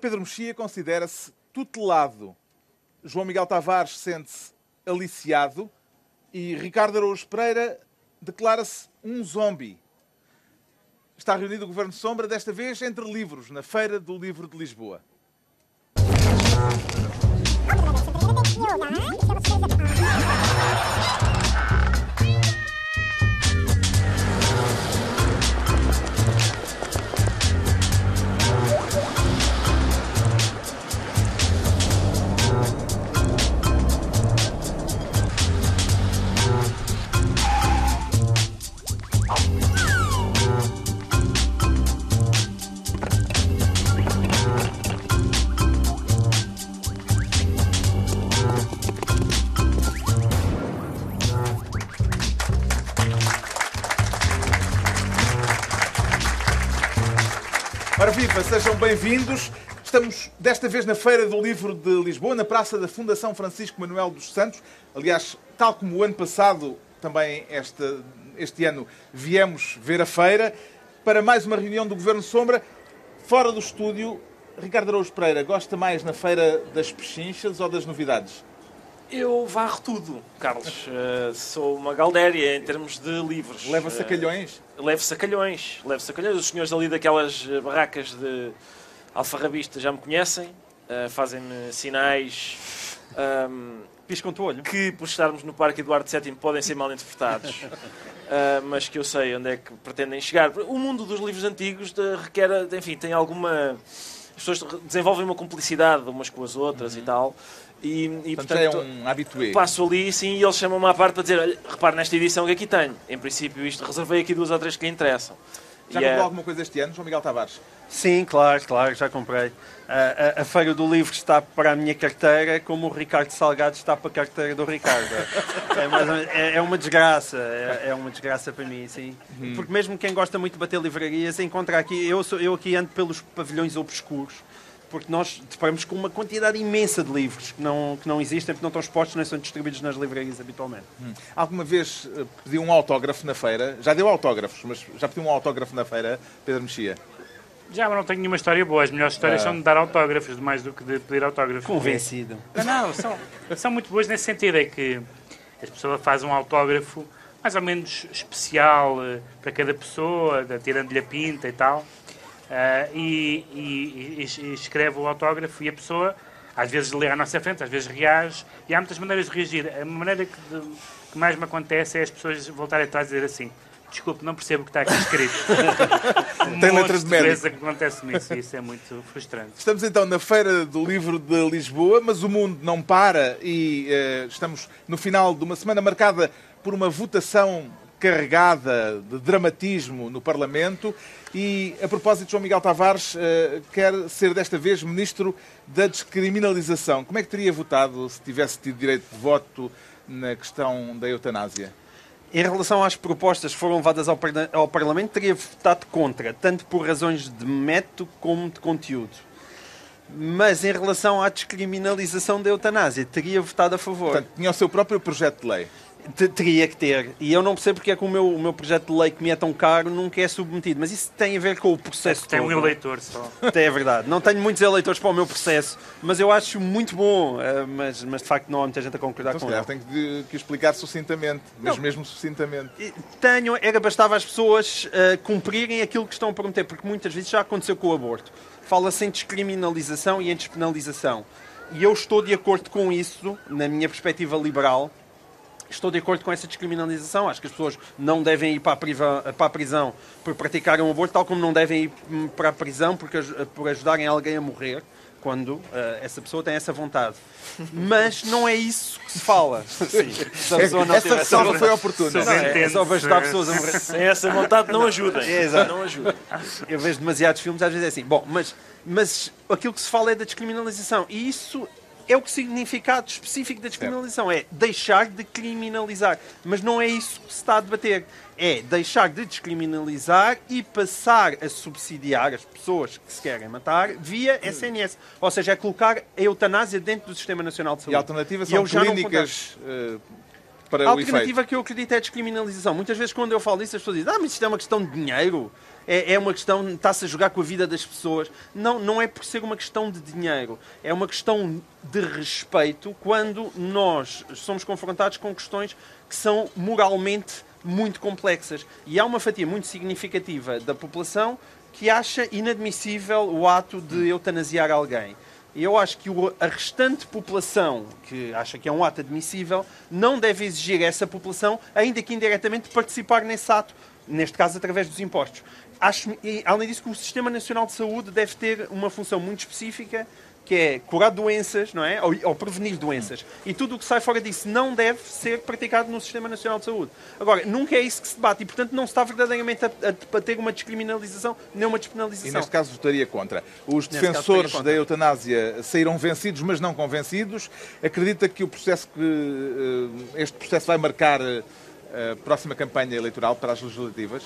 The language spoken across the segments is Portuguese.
Pedro Mexia considera-se tutelado. João Miguel Tavares sente-se aliciado e Ricardo Araújo Pereira declara-se um zombi. Está reunido o Governo Sombra, desta vez entre livros, na Feira do Livro de Lisboa. Sejam bem-vindos. Estamos desta vez na Feira do Livro de Lisboa, na Praça da Fundação Francisco Manuel dos Santos. Aliás, tal como o ano passado, também este, este ano viemos ver a feira para mais uma reunião do Governo Sombra. Fora do estúdio, Ricardo Araújo Pereira, gosta mais na Feira das Pechinchas ou das novidades? Eu varro tudo, Carlos. Uh, sou uma galdéria em termos de livros. Leva Uh, levo sacalhões. Levo sacalhões. Os senhores ali daquelas barracas de alfarrabista já me conhecem. Uh, Fazem-me sinais. Um, Piscam-te o olho. Que, por estarmos no Parque Eduardo VII, podem ser mal interpretados. mas que eu sei onde é que pretendem chegar. O mundo dos livros antigos de, requer, enfim, tem alguma... As pessoas desenvolvem uma cumplicidade umas com as outras uhum. e tal. E, e portanto, portanto, é um habitué. Passo ali, sim, e eles chamam-me à parte para dizer: olha, repare nesta edição que aqui tenho. Em princípio, isto reservei aqui duas ou três que lhe interessam. Já e comprou é... alguma coisa este ano, João Miguel Tavares? Sim, claro, claro, já comprei. A, a, a, Feira do Livro está para a minha carteira, como o Ricardo Salgado está para a carteira do Ricardo. é, mais, é, é, uma desgraça, é, é, uma desgraça para mim, sim. Hum. Porque mesmo quem gosta muito de bater livrarias, encontra aqui, eu, sou, eu aqui ando pelos pavilhões obscuros, porque nós deparamos com uma quantidade imensa de livros que não, que não existem, porque não estão expostos nem são distribuídos nas livrarias habitualmente. Hum. Alguma vez pediu um autógrafo na feira? Já deu autógrafos, mas já pediu um autógrafo na feira, Pedro Mexia? Já, mas não tenho nenhuma história boa. As melhores histórias ah. são de dar autógrafos, mais do que de pedir autógrafos. Convencido. Não, não são, são muito boas nesse sentido. É que as pessoas fazem um autógrafo mais ou menos especial para cada pessoa, tirando-lhe a pinta e tal. Uh, e, e, e, escreve o autógrafo e a pessoa às vezes lê à nossa frente, às vezes reage e há muitas maneiras de reagir. A maneira que, de, que mais me acontece é as pessoas voltarem atrás e dizer assim desculpe, não percebo o que está aqui escrito. Tem letras de médico. que acontece-me isso, isso é muito frustrante. Estamos então na Feira do Livro de Lisboa, mas o mundo não para e uh, estamos no final de uma semana marcada por uma votação carregada de dramatismo no Parlamento. E, a propósito, João Miguel Tavares uh, quer ser desta vez Ministro da Descriminalização. Como é que teria votado se tivesse tido direito de voto na questão da eutanásia? Em relação às propostas que foram levadas ao, ao Parlamento, teria votado contra, tanto por razões de método como de conteúdo. Mas em relação à descriminalização da eutanásia, teria votado a favor. Portanto, tinha o seu próprio projeto de lei. Teria que ter. E eu não percebo porque é que o meu, o meu projeto de lei que me é tão caro nunca é submetido. Mas isso tem a ver com o processo Tem todo. um eleitor só. É verdade. Não tenho muitos eleitores para o meu processo, mas eu acho muito bom. Eh, mas, mas de facto não há muita gente a concordar então, com ele. Tenho que, que explicar sucintamente, mas não. mesmo sucintamente. Tenho, era bastava as pessoas uh, cumprirem aquilo que estão a prometer, porque muitas vezes já aconteceu com o aborto. Fala-se em descriminalização e em despenalização. E eu estou de acordo com isso, na minha perspectiva liberal, Estou de acordo com essa descriminalização. Acho que as pessoas não devem ir para a, priva, para a prisão por praticarem um aborto, tal como não devem ir para a prisão porque, por ajudarem alguém a morrer quando uh, essa pessoa tem essa vontade. Mas não é isso que se fala. Sim, se essa ressalva foi oportuna. Não, é, é só para ajudar pessoas a morrer. Sem essa vontade não ajuda. É. Não ajuda. Eu vejo demasiados filmes, às vezes é assim. Bom, mas, mas aquilo que se fala é da descriminalização. E isso é o que significado específico da descriminalização é deixar de criminalizar. Mas não é isso que se está a debater. É deixar de descriminalizar e passar a subsidiar as pessoas que se querem matar via SNS. Ou seja, é colocar a eutanásia dentro do Sistema Nacional de Saúde. E a alternativa são clínicas uh, para a alternativa que eu acredito é a descriminalização. Muitas vezes quando eu falo isso as pessoas dizem ah, mas isto é uma questão de dinheiro. É, é uma questão, está-se a jogar com a vida das pessoas. Não, não é por ser uma questão de dinheiro. É uma questão de respeito quando nós somos confrontados com questões que são moralmente muito complexas. E há uma fatia muito significativa da população que acha inadmissível o ato de eutanasiar alguém. Eu acho que a restante população que acha que é um ato admissível não deve exigir a essa população, ainda que indiretamente, participar nesse ato, neste caso através dos impostos. Acho, e, além disso, que o Sistema Nacional de Saúde deve ter uma função muito específica que é curar doenças, não é? Ou, ou prevenir doenças. E tudo o que sai fora disso não deve ser praticado no Sistema Nacional de Saúde. Agora, nunca é isso que se debate e, portanto, não se está verdadeiramente a, a, a ter uma descriminalização nem uma E despenalização. neste caso votaria contra. Os Neste defensores da eutanásia saíram vencidos, mas não convencidos. Acredita que o processo que eh, este processo vai marcar eh, próxima campanha eleitoral para as legislativas?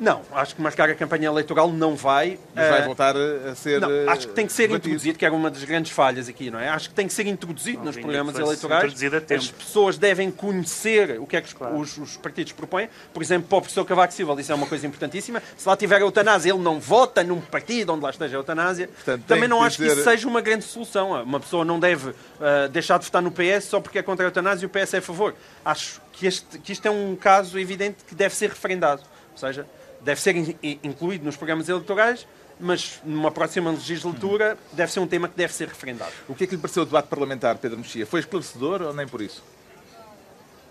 Não, acho que marcar a campanha eleitoral não vai. Mas vai Eh, voltar a ser. Não, eh, acho que tem que ser debatido. introduzido, que era uma das grandes falhas aqui, não é? Acho que tem que ser introduzido Não nos programas que eleitorais. introduzido a tempo. As pessoas devem conhecer o que é que os, Claro. os- os partidos propõem. Por exemplo, para o professor Cavaco Silva, isso é uma coisa importantíssima. Se lá tiver a eutanásia, ele não vota num partido onde lá esteja a eutanásia. Portanto, Também não que acho que dizer- isso seja uma grande solução. Uma pessoa não deve ah, deixar de votar no PS só porque é contra a eutanásia e o PS é a favor. Acho que, este, que isto é um caso evidente que deve ser referendado. Ou seja, deve ser in- in- incluído nos programas eleitorais, mas numa próxima legislatura deve ser um tema que deve ser referendado. O que é que lhe pareceu o debate parlamentar, Pedro Mexia? Foi esclarecedor ou nem por isso?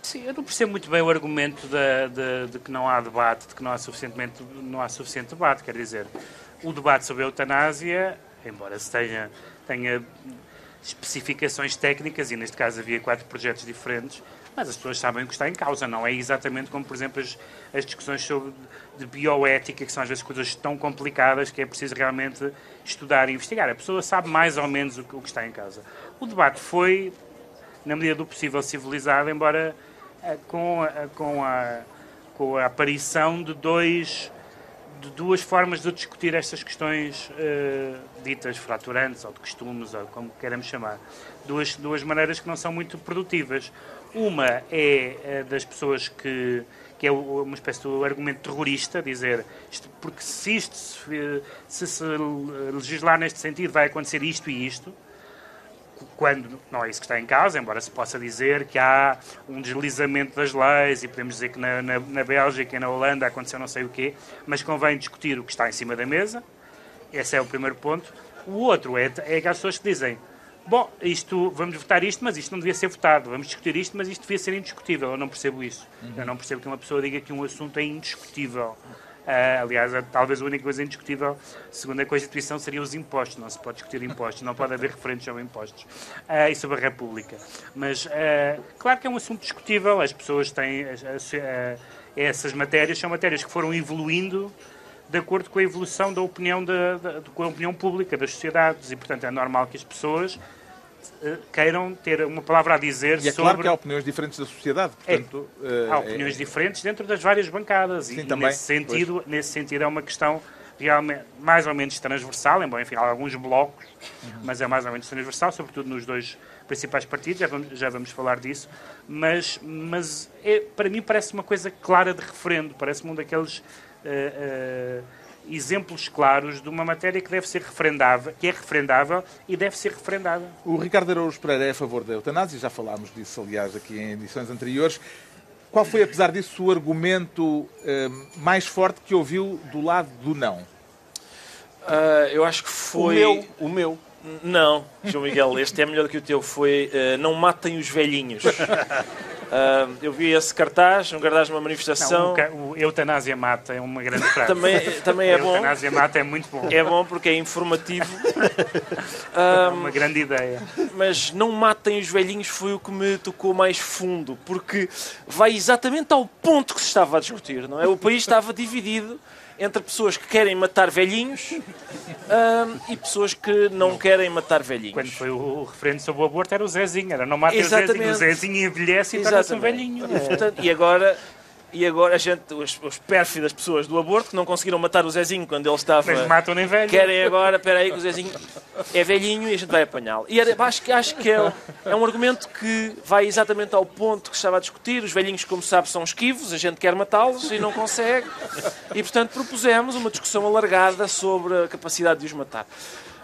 Sim, eu não percebo muito bem o argumento da- de, de que não há debate, de que não há, suficientemente, não há suficiente debate. Quer dizer, o debate sobre a eutanásia, embora se tenha, tenha especificações técnicas, e neste caso havia quatro projetos diferentes, mas as pessoas sabem o que está em causa. Não é exatamente como, por exemplo, as, as discussões sobre, de bioética, que são às vezes coisas tão complicadas que é preciso realmente estudar e investigar. A pessoa sabe mais ou menos o o que está em causa. O debate foi, na medida do possível, civilizado, embora eh, com, a, com, a, com a aparição de dois de duas formas de discutir estas questões eh, ditas fraturantes ou de costumes ou como queiramos chamar duas duas maneiras que não são muito produtivas uma é eh, das pessoas que que é uma espécie de argumento terrorista, dizer isto, porque se isto se, se se legislar neste sentido vai acontecer isto e isto, quando não é isso que está em causa, embora se possa dizer que há um deslizamento das leis e podemos dizer que na, na, na Bélgica e na Holanda aconteceu não sei o quê, mas convém discutir o que está em cima da mesa. Esse é o primeiro ponto. O outro é, é aquelas pessoas que dizem bom, isto, vamos votar isto, mas isto não devia ser votado, vamos discutir isto, mas isto devia ser indiscutível. Eu não percebo isso. Eu não percebo que uma pessoa diga que um assunto é indiscutível. Ah, aliás, a- talvez a única coisa indiscutível, segundo a Constituição, seriam os impostos. Não se pode discutir impostos, não pode haver referentes sobre impostos Ah, e sobre a República. Mas, ah, claro que é um assunto discutível, as pessoas têm. as- as- essas matérias são matérias que foram evoluindo de acordo com a evolução da opinião, da, da- com a opinião pública das sociedades e, portanto, é normal que as pessoas eh, queiram ter uma palavra a dizer E é sobre... claro que há opiniões diferentes da sociedade, portanto. eh, Há opiniões é- diferentes dentro das várias bancadas Sim, e, também, nesse sentido, nesse sentido é uma questão realmente mais ou menos transversal, embora enfim, há alguns blocos, Uhum. mas é mais ou menos transversal, sobretudo nos dois principais partidos, já vamos, já vamos falar disso, mas, mas é, para mim parece uma coisa clara de referendo, parece-me um daqueles exemplos claros de uma matéria que deve ser referendável, que é referendável e deve ser referendada. O Ricardo Araújo Pereira é a favor da eutanásia, já falámos disso, aliás, aqui em edições anteriores. Qual foi, apesar disso, o argumento eh, mais forte que ouviu do lado do não? Ah, eu acho que O foi. meu, o meu. Não, João Miguel, este é melhor do que o teu. Foi eh, Não Matem os Velhinhos. Ah, eu vi esse cartaz, um cartaz numa Não, manifestação. o, ca- o Eutanásia Mata é uma grande frase. Também, também é bom. Eutanásia Mata é muito bom. É bom porque é informativo. É uma grande ideia. mas não matem os velhinhos foi o que me tocou mais fundo, porque vai exatamente ao ponto que se estava a discutir, não é? O país estava dividido entre pessoas que querem matar velhinhos ahm, e pessoas que não querem matar velhinhos. Quando foi o referendo sobre o aborto era o Zezinho, era não matem o Zezinho. O Zezinho envelhece e torna-se um velhinho. E, portanto, e agora E agora a gente, os, os pérfidas pessoas do aborto que não conseguiram matar o Zezinho quando ele estava. Mas matam nem velho. Querem agora, espera aí, que o Zezinho é velhinho e a gente vai apanhá-lo. E era- acho, que- acho que é, é um argumento que vai exatamente ao ponto que estava a discutir. Os velhinhos, como sabe, são esquivos, a gente quer matá-los e não consegue. E, portanto, propusemos uma discussão alargada sobre a capacidade de os matar.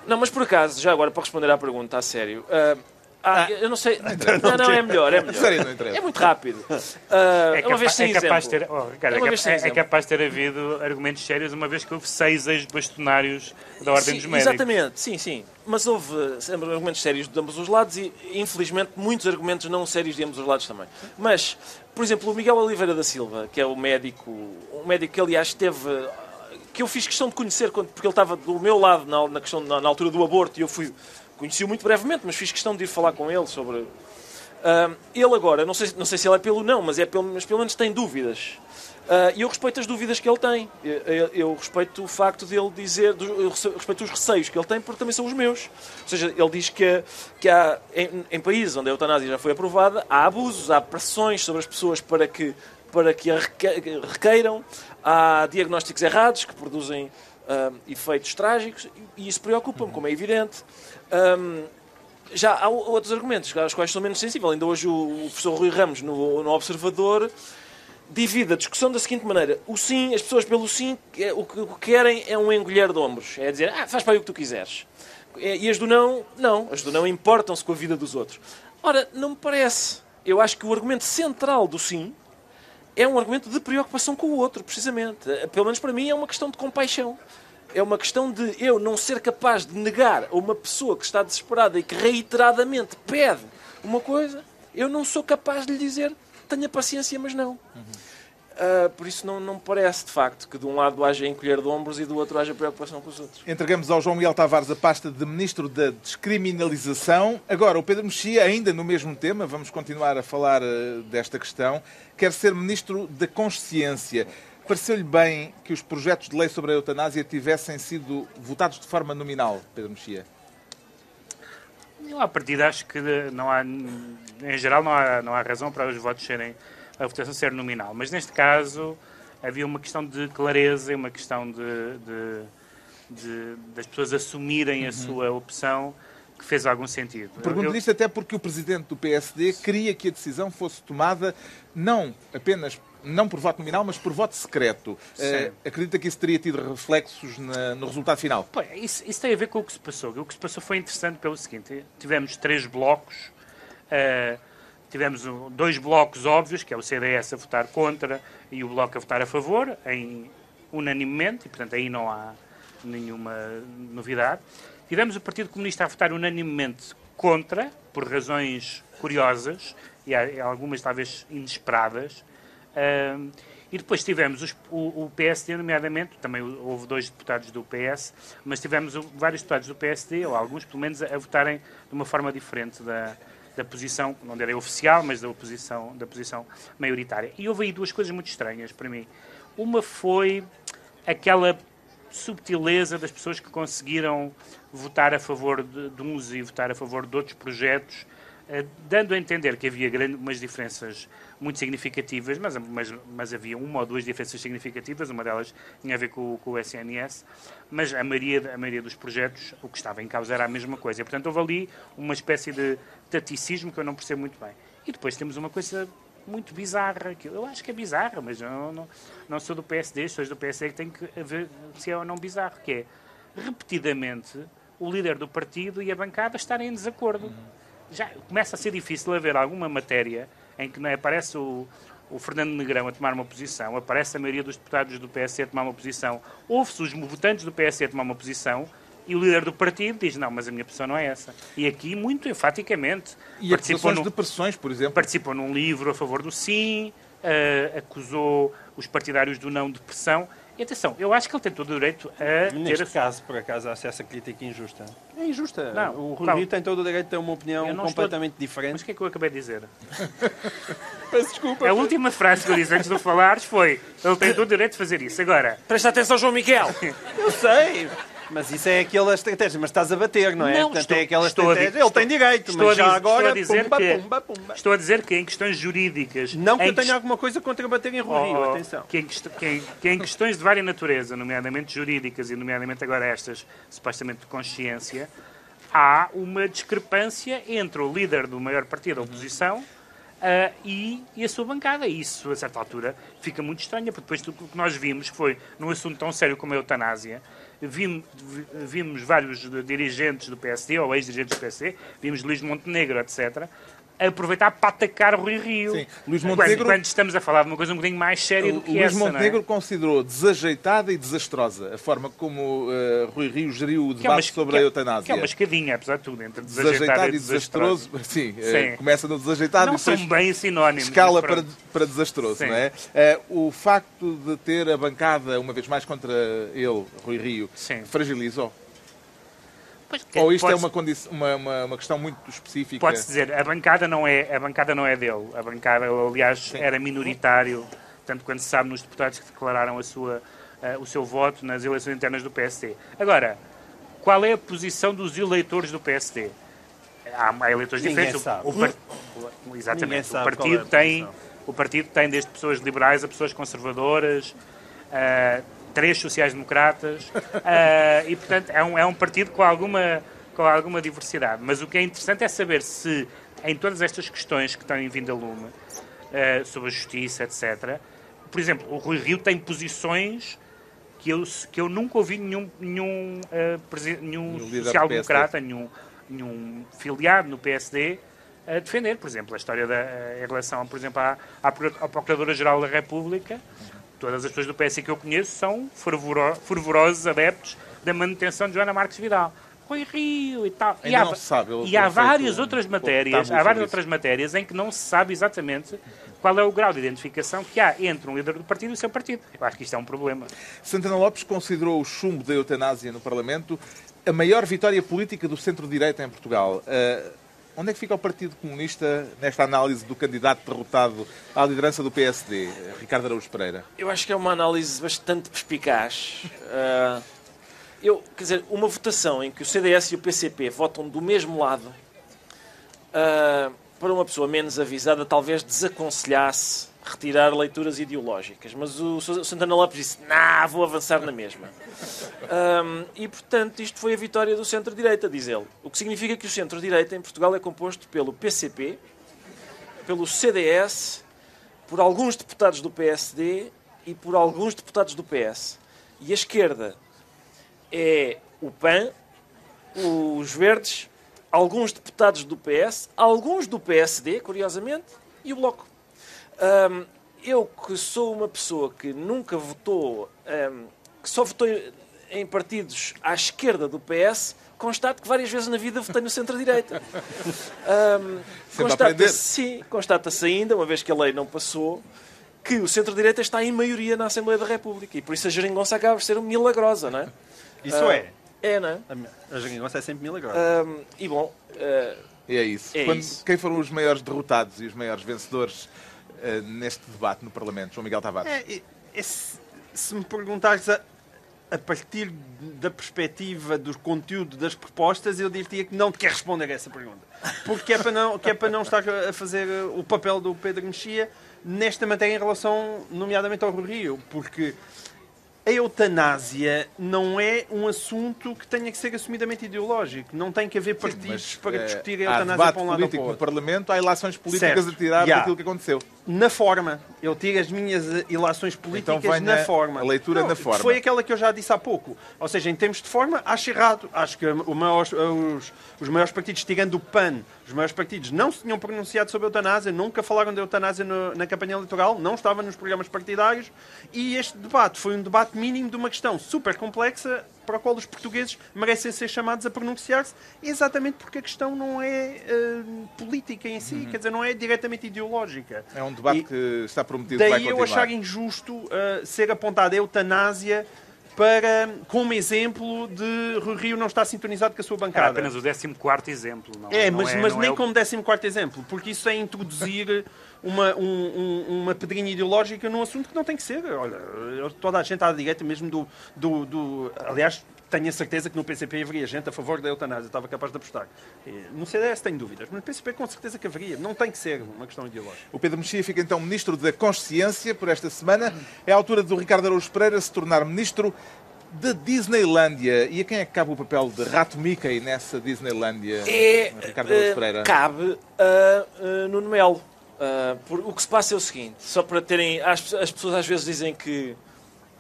Não, mas por acaso, já agora, para responder à pergunta, a sério. ah, ah, eu não sei. Não, não, é melhor, é melhor. Não. É muito rápido. Ah, É, é uma capa- vez sem é capaz exemplo. ter, oh, Ricardo, É é, é- é capaz de ter havido argumentos sérios, uma vez que houve seis ex-bastonários da Ordem Sim, dos Médicos. Exatamente, sim, sim. Mas houve sempre argumentos sérios de ambos os lados e, infelizmente, muitos argumentos não sérios de ambos os lados também. Mas, por exemplo, o Miguel Oliveira da Silva, que é o médico, um médico que, aliás, esteve. que eu fiz questão de conhecer, porque ele estava do meu lado na, na questão, na, na altura do aborto, e eu fui. Conheci-o muito brevemente, mas fiz questão de ir falar com ele sobre. Ah, ele agora, não sei, não sei se ele é pelo não, mas, é pelo, mas pelo menos tem dúvidas. Ah, E eu respeito as dúvidas que ele tem. Eu, eu- eu respeito o facto de ele dizer, eu respeito os receios que ele tem, porque também são os meus. Ou seja, ele diz que, que há, em, em países onde a eutanásia já foi aprovada, há abusos, há pressões sobre as pessoas para que, para que a reque- requeiram, há diagnósticos errados que produzem ah, efeitos trágicos, e isso preocupa-me, como é evidente. Ahm, já há outros argumentos aos quais sou menos sensível. Ainda hoje o, o professor Rui Ramos, no, no Observador, divide a discussão da seguinte maneira: o sim, as pessoas pelo sim, é- o que, o que querem é um encolher de ombros. É dizer, ah, faz para aí o que tu quiseres. É, E as do não, não. As do não importam-se com a vida dos outros. Ora, não me parece. Eu acho que o argumento central do sim é um argumento de preocupação com o outro, precisamente. Eh, Pelo menos para mim é uma questão de compaixão. É uma questão de eu não ser capaz de negar a uma pessoa que está desesperada e que reiteradamente pede uma coisa, eu não sou capaz de lhe dizer tenha paciência, mas não. Ah, por isso não, não me parece, de facto, que de um lado haja encolher de ombros e do outro haja preocupação com os outros. Entregamos ao João Miguel Tavares a pasta de Ministro da Descriminalização. Agora, o Pedro Mexia, ainda no mesmo tema, vamos continuar a falar eh, desta questão, quer ser Ministro da Consciência. Pareceu-lhe bem que os projetos de lei sobre a eutanásia tivessem sido votados de forma nominal, Pedro Mexia? Eu, à partida, acho que não há, em geral, não há, não há razão para os votos serem, a votação ser nominal. Mas, neste caso, havia uma questão de clareza e uma questão de, de- de- das pessoas assumirem a sua opção que fez algum sentido. Pergunto-lhe isto até porque o Presidente do PSD queria que a decisão fosse tomada não apenas não por voto nominal, mas por voto secreto. Eh, acredita que isso teria tido reflexos na- no resultado final? Pô, isso, isso tem a ver com o que se passou. O que se passou foi interessante pelo seguinte: tivemos três blocos, eh, tivemos dois blocos óbvios, que é o CDS a votar contra e o Bloco a votar a favor, em unanimemente, e portanto aí não há nenhuma novidade. Tivemos o Partido Comunista a votar unanimemente contra, por razões curiosas e algumas talvez inesperadas. E depois tivemos os- o, o PSD, nomeadamente, também houve dois deputados do PS, mas tivemos vários deputados do PSD, ou alguns pelo menos, a, a votarem de uma forma diferente da, da posição, não direi oficial, mas da oposição, da posição maioritária. E houve aí duas coisas muito estranhas para mim. Uma foi aquela subtileza das pessoas que conseguiram votar a favor de, de uns e votar a favor de outros projetos, eh, dando a entender que havia grande, umas diferenças muito significativas, mas, mas, mas havia uma ou duas diferenças significativas, uma delas tinha a ver com, com o SNS, mas a maioria, a maioria dos projetos, o que estava em causa era a mesma coisa. E, portanto, houve ali uma espécie de taticismo que eu não percebo muito bem. E depois temos uma coisa muito bizarra, que eu acho que é bizarra, mas eu não, não, sou do PSD, sou do PSD que tem que ver se é ou não bizarro, que é repetidamente o líder do partido e a bancada estarem em desacordo. Já começa a ser difícil haver alguma matéria em que não é, aparece o, o Fernando Negrão a tomar uma posição, aparece a maioria dos deputados do PSD a tomar uma posição, ouve-se os votantes do PSD a tomar uma posição e o líder do partido diz, não, mas a minha posição não é essa. E aqui, muito enfaticamente, E participou num- de pressões, por exemplo. participou num livro a favor do sim, eh, acusou os partidários do não de pressão. E atenção, eu acho que ele tem todo o direito a ter Neste a caso, por acaso, acho essa crítica injusta. É injusta. Não, o Rui tem todo o direito de ter uma opinião não estou- completamente Mas diferente. o que é que eu acabei de dizer? Peço desculpa. A última frase que eu disse antes de falares foi ele tem todo o direito de fazer isso. Agora, Presta atenção, João Miguel! Eu sei. Mas isso é aquela estratégia, mas estás a bater, não é? Não, Portanto, estou- é aquela estratégia. di- Ele tem direito, estou mas já dizer- agora, estou a dizer pumba, que- pumba, pumba. Estou a dizer que em questões jurídicas. Não que eu tenha ques- alguma coisa contra bater em Rui Rio, Oh, oh, atenção. Que em, que em- que em questões de várias natureza, nomeadamente jurídicas e nomeadamente agora estas supostamente de consciência, há uma discrepância entre o líder do maior partido da oposição ah, e, e a sua bancada. E isso, a certa altura, fica muito estranho, porque depois do que nós vimos foi, num assunto tão sério como a eutanásia, vimos, vários dirigentes do PSD, ou ex-dirigentes do PSD, vimos Luís Montenegro, etc., aproveitar para atacar o Rui Rio. Sim, Luís Montenegro- Quando, estamos a falar de uma coisa um bocadinho mais séria do que Luís essa, não é? Montenegro considerou desajeitada e desastrosa a forma como eh, Rui Rio geriu o é debate es- sobre que a é- eutanásia. Que é uma escadinha, apesar de tudo, entre desajeitado, e e desastroso. sim, eh, Sim. começa no desajeitado Não e depois são bem sinónimos. escala para, para desastroso, Sim. não é? Eh, o facto de ter a bancada, uma vez mais contra ele, Rui Rio, fragilizou? Pois, Ou isto é uma, condi- uma, uma, uma questão muito específica? Pode-se dizer, a bancada, não é, a bancada não é dele. A bancada, aliás, era minoritário, tanto quanto se sabe nos deputados que declararam a sua, eh, o seu voto nas eleições internas do PSD. Agora, qual é a posição dos eleitores do PSD? Há, há eleitores Ninguém diferentes. O- sabe. O, o- Ninguém exatamente. sabe o é partido tem posição. o partido tem desde pessoas liberais a pessoas conservadoras, ah, três sociais-democratas, ah, e portanto é um, é um partido com alguma, com alguma diversidade. Mas o que é interessante é saber se, em todas estas questões que têm vindo a lume, ah, sobre a justiça, etc., por exemplo, o Rui Rio tem posições que eu, que eu nunca ouvi nenhum, nenhum, presi- nenhum social-democrata, nenhum, nenhum filiado no PSD a defender, por exemplo, a história da, em relação, por exemplo, à, à Procuradora-Geral da República. Todas as pessoas do PS que eu conheço são fervoro- fervorosos adeptos da manutenção de Joana Marques Vidal. Rui Rio e tal. Ainda e há, não se sabe, e há várias outras matérias, há várias outras matérias em que não se sabe exatamente qual é o grau de identificação que há entre um líder do partido e o seu partido. Eu acho que isto é um problema. Santana Lopes considerou o chumbo da eutanásia no Parlamento a maior vitória política do centro-direita em Portugal. Eh, onde é que fica o Partido Comunista nesta análise do candidato derrotado à liderança do PSD, Ricardo Araújo Pereira? Eu acho que é uma análise bastante perspicaz. Ah, eu, quer dizer, uma votação em que o CDS e o PCP votam do mesmo lado, ah, para uma pessoa menos avisada, talvez desaconselhasse retirar leituras ideológicas. Mas o Santana Lopes disse: Nah, vou avançar na mesma. Ah, e, portanto, isto foi a vitória do centro-direita, diz ele. O que significa que o centro-direita em Portugal é composto pelo PCP, pelo CDS, por alguns deputados do PSD e por alguns deputados do PS. E a esquerda é o PAN, os Verdes, alguns deputados do PS, alguns do PSD, curiosamente, e o Bloco. Hum, eu que sou uma pessoa que nunca votou, hum, que só votou em partidos à esquerda do PS, constato que várias vezes na vida votei no centro-direita. Sempre a aprender. constata-se, sim, constata-se ainda, uma vez que a lei não passou, que o centro-direita está em maioria na Assembleia da República. E por isso a geringonça acaba por ser milagrosa, não é? Isso Ah, é. É, não é? A geringonça é sempre milagrosa. Hum, e bom, E é isso. É Quando- isso. Quem foram os maiores derrotados e os maiores vencedores neste debate no Parlamento? João Miguel Tavares. É, e se, se me perguntares a, a partir da perspectiva do conteúdo das propostas, eu diria que não te quero responder a essa pergunta. Porque é para não, que é para não estar a fazer uh, o papel do Pedro Mexia nesta matéria em relação, nomeadamente ao Rio. Porque a eutanásia não é um assunto que tenha que ser assumidamente ideológico. Não tem que haver partidos Mas, para eh, discutir a eutanásia para um lado ou para o no outro. Parlamento, há ilações políticas Certo. a tirar Já. daquilo que aconteceu. Na forma. Eu tiro as minhas eh, ilações políticas Então venha na forma. a leitura na forma. Foi aquela que eu já disse há pouco. Ou seja, em termos de forma, acho errado. Acho que maior- os, os maiores partidos, tirando o PAN, os maiores partidos não se tinham pronunciado sobre a eutanásia, nunca falaram de eutanásia no- na campanha eleitoral, não estava nos programas partidários. E este debate foi um debate mínimo de uma questão super complexa para a qual os portugueses merecem ser chamados a pronunciar-se, exatamente porque a questão não é eh, política em si, quer dizer, não é diretamente ideológica. É um debate E- que está prometido vai Daí eu continuar. achar injusto uh, ser apontada a eutanásia para, como exemplo de Rui Rio não estar sintonizado com a sua Era bancada. apenas o 14 exemplo. Não, É, não mas, é, mas não nem é o- como 14 exemplo, porque isso é introduzir uma, um- um- uma pedrinha ideológica num assunto que não tem que ser. Olha, toda a gente à direita, mesmo do. do, do aliás, tenho a certeza que no PCP haveria gente a favor da eutanásia, estava capaz de apostar. No CDS tenho dúvidas, mas no PCP com certeza que haveria. Não tem que ser uma questão ideológica. O Pedro Mexia fica então Ministro da Consciência por esta semana. É a altura do Ricardo Araújo Pereira se tornar Ministro da Disneylândia. E a quem é que cabe o papel de Rato Mickey nessa Disneylândia, É, Ricardo Araújo eh, Pereira? cabe a uh, Nuno Melo. Uh, por- o que se passa é o seguinte, só para terem... As, as pessoas às vezes dizem que...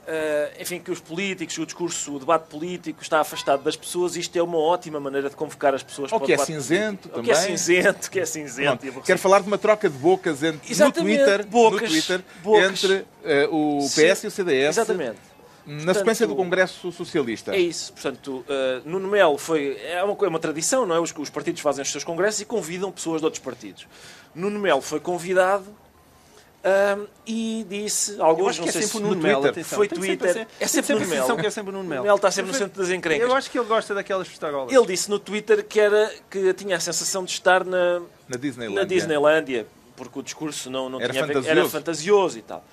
uh, enfim, que os políticos, o discurso, o debate político está afastado das pessoas. Isto é uma ótima maneira de convocar as pessoas Ou para que o é debate cinzento político. Ou que é também. cinzento, que é cinzento. E aborrecido. Quero falar de uma troca de bocas entre, no Twitter, bocas, no Twitter bocas. entre eh, o Sim, PS e o CDS Exatamente. Na Portanto, sequência do Congresso Socialista. É isso. Portanto, uh, Nuno Melo foi. É uma, é uma tradição, não é? Os, os partidos fazem os seus congressos e convidam pessoas de outros partidos. Nuno Melo foi convidado um, e disse. Alguns, não é sei sempre se no Melo, Twitter. Foi Tem Twitter. sempre a- É sempre Nuno a sensação Melo. que é sempre Nuno Melo. Melo está sempre no centro das encrencas. Eu acho que ele gosta daquelas festarolas. Ele disse no Twitter que, era, que tinha a sensação de estar na, Na Disneylandia. na Disneylândia, porque o discurso não, não Era tinha fantasioso. era fantasioso e tal.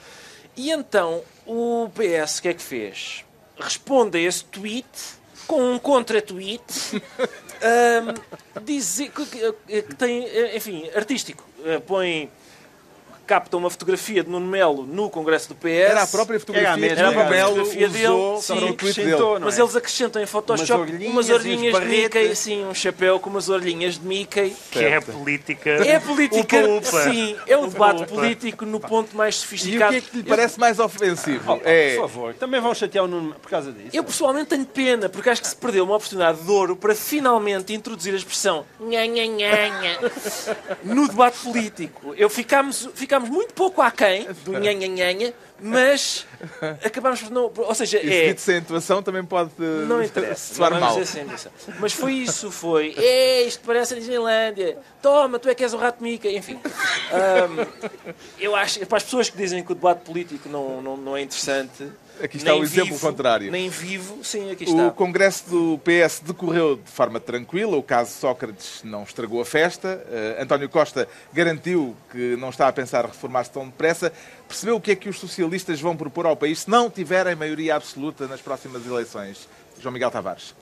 E então o PS o que é que fez? Responde a esse tweet com um contra-tweet dizer que, que- tem, enfim, artístico. Eh, Põe, capta uma fotografia de Nuno Melo no Congresso do PS. Era a própria fotografia Era a mesma, era a o própria Melo fotografia usou dele, sim, dele. acrescentou, não Mas é? eles acrescentam em Photoshop Umas orelhinhas orelhinhas de Mickey, sim, um chapéu com umas orelhinhas de Mickey. Que é a política. É a política, Upa, upa. sim, é o debate upa. político no ponto mais E o sofisticado. que é que lhe parece mais ofensivo? Opa, é Por favor, também vão chatear o Nuno por causa disso. Eu pessoalmente tenho pena, porque acho que se perdeu uma oportunidade de ouro para finalmente introduzir a expressão nha, nha, nha, nha no debate político. Eu ficámos, ficámos muito pouco aquém do nha, nha, nha, nha, mas acabámos por não. Ou seja, Isso é. dito sem atuação também pode Não interessa. soar não mal. Mas foi isso, foi. É, isto parece a Disneylandia. Toma, tu é que és o rato Mickey. Enfim. Ahm, eu acho, para as pessoas que dizem que o debate político não, não, não é interessante. Aqui está nem o exemplo vivo, contrário. Nem vivo, sim, aqui está. O Congresso do PS decorreu de forma tranquila, o caso Sócrates não estragou a festa. Eh, António Costa garantiu que não está a pensar reformar-se tão depressa. Percebeu o que é que os socialistas vão propor ao país se não tiverem maioria absoluta nas próximas eleições? João Miguel Tavares.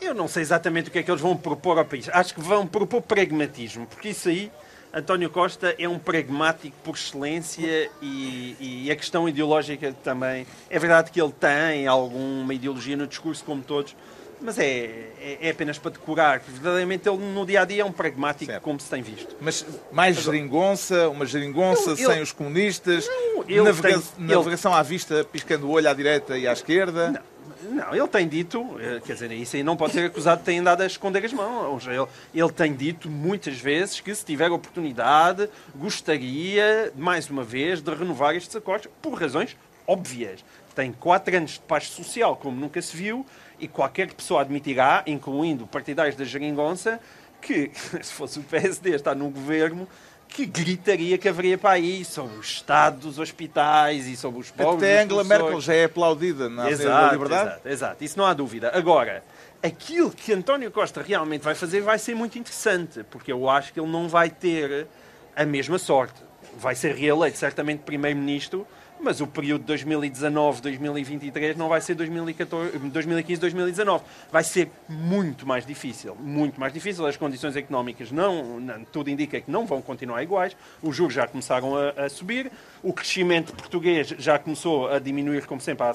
Eu não sei exatamente o que é que eles vão propor ao país. Acho que vão propor pragmatismo, porque isso aí, António Costa é um pragmático por excelência e, e a questão ideológica também. É verdade que ele tem alguma ideologia no discurso, como todos, mas é, é, é apenas para decorar. Verdadeiramente ele no dia a dia é um pragmático, Certo. como se tem visto. Mas mais geringonça, uma geringonça sem os comunistas, eu navega- eu- navegação à vista, piscando o olho à direita e à esquerda. Não, ele tem dito, eh, quer dizer, isso aí não pode ser acusado de ter andado a esconder as mãos. Ele, ele tem dito muitas vezes que se tiver oportunidade, gostaria, mais uma vez, de renovar estes acordos, por razões óbvias. Tem quatro anos de paz social, como nunca se viu, e qualquer pessoa admitirá, incluindo partidários da Jeringonça, que, se fosse o PSD estar no governo, que gritaria que haveria para aí sobre o estado dos hospitais e sobre os pobres. Até Angela. Merkel já é aplaudida na Avenida da Exato, Liberdade. exato, exato, isso não há dúvida. Agora, aquilo que António Costa realmente vai fazer vai ser muito interessante, porque eu acho que ele não vai ter a mesma sorte. Vai ser reeleito certamente primeiro-ministro, mas o período 2019-2023 não vai ser 2015-2019. Vai ser muito mais difícil, muito mais difícil. As condições económicas não, não- tudo indica que não vão continuar iguais. Os juros já começaram a, a subir, o crescimento português já começou a diminuir, como sempre, a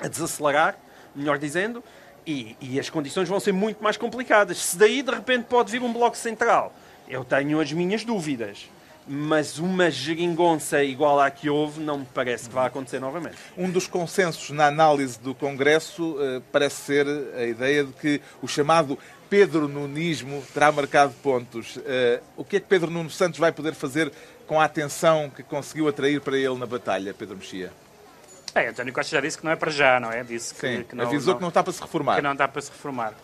a desacelerar, melhor dizendo, e, e as condições vão ser muito mais complicadas. Se daí de repente pode vir um bloco central, eu tenho as minhas dúvidas. Mas uma geringonça igual à que houve não me parece que vá acontecer novamente. Um dos consensos na análise do Congresso eh, parece ser a ideia de que o chamado Pedro Nunismo terá marcado pontos. Eh, o que é que Pedro Nuno Santos vai poder fazer com a atenção que conseguiu atrair para ele na batalha, Pedro Mexia? Bem, António Costa já disse que não é para já, não é? Disse que, Sim, que não, avisou não- que não está para se reformar. que não dá para se reformar.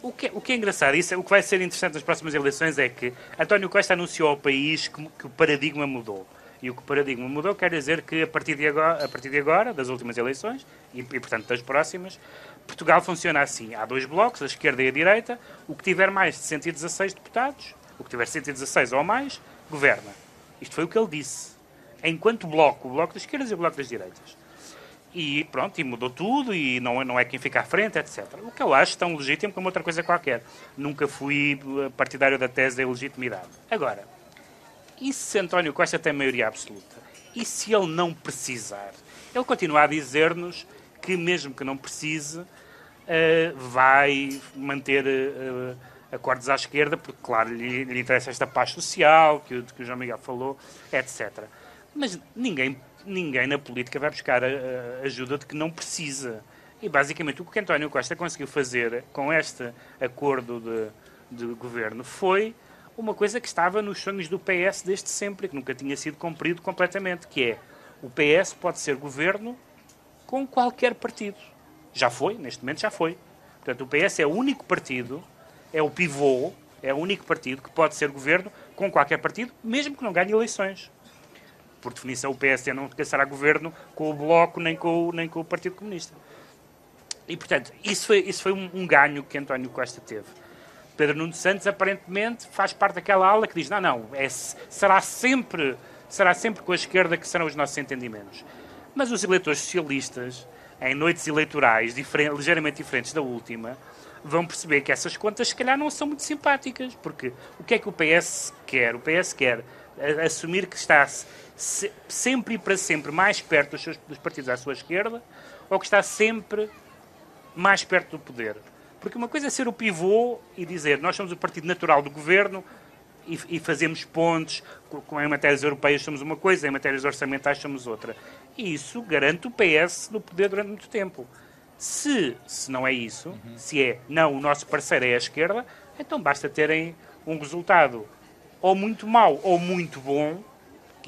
O que, é- o que é engraçado, isso, é- o que vai ser interessante nas próximas eleições é que António Costa anunciou ao país que, que o paradigma mudou. E o que o paradigma mudou quer dizer que a partir de agora, a partir de agora das últimas eleições, e, e portanto das próximas, Portugal funciona assim. Há dois blocos, a esquerda e a direita. O que tiver mais de 116 deputados, o que tiver 116 ou mais, governa. Isto foi o que ele disse. Enquanto bloco, o bloco das esquerdas e o bloco das direitas. E pronto, e mudou tudo, e não, não é quem fica à frente, etc. O que eu acho tão legítimo como outra coisa qualquer. Nunca fui eh, partidário da tese da ilegitimidade. Agora, e se António Costa tem maioria absoluta? E se ele não precisar? Ele continua a dizer-nos que, mesmo que não precise, uh, vai manter uh, acordos à esquerda, porque, claro, lhe, lhe interessa esta paz social, que, que o João Miguel falou, etc. Mas ninguém ninguém na política vai buscar a ajuda de que não precisa. E basicamente o que António Costa conseguiu fazer com este acordo de, de governo foi uma coisa que estava nos sonhos do PS desde sempre, que nunca tinha sido cumprido completamente, que é o PS pode ser governo com qualquer partido. Já foi, neste momento já foi. Portanto, o PS é o único partido, é o pivô, é o único partido que pode ser governo com qualquer partido, mesmo que não ganhe eleições por definição, o PSD não alcançará governo com o Bloco nem com, nem com o Partido Comunista. E, portanto, isso foi, isso foi um, um ganho que António Costa teve. Pedro Nuno Santos, aparentemente, faz parte daquela ala que diz: não, não, é, será, sempre, será sempre com a esquerda que serão os nossos entendimentos. Mas os eleitores socialistas, em noites eleitorais diferente, ligeiramente diferentes da última, vão perceber que essas contas, se calhar, não são muito simpáticas. Porque o que é que o PS quer? O PS quer assumir que está se, sempre e para sempre mais perto dos, seus, dos partidos à sua esquerda ou que está sempre mais perto do poder. Porque uma coisa é ser o pivô e dizer nós somos o partido natural do governo e, e fazemos pontes, com, em matérias europeias somos uma coisa, em matérias orçamentais somos outra. E isso garante o PS no poder durante muito tempo. Se, se não é isso, uhum. se é não, o nosso parceiro é a esquerda, então basta terem um resultado ou muito mau ou muito bom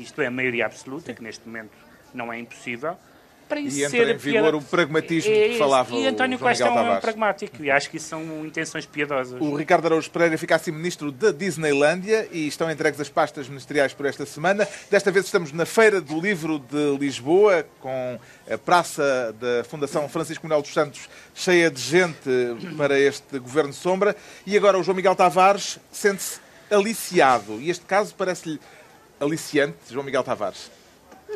que isto é a maioria absoluta, que neste momento não é impossível, para isso e entra em vigor o pragmatismo é, que falava E António Costa é um pragmático e acho que isso são intenções piedosas. O Ricardo Araújo Pereira fica assim ministro da Disneylândia e estão entregues as pastas ministeriais por esta semana. Desta vez estamos na Feira do Livro de Lisboa, com a praça da Fundação Francisco Manuel dos Santos cheia de gente para este Governo Sombra. E agora o João Miguel Tavares sente-se aliciado. E este caso parece-lhe aliciante, João Miguel Tavares?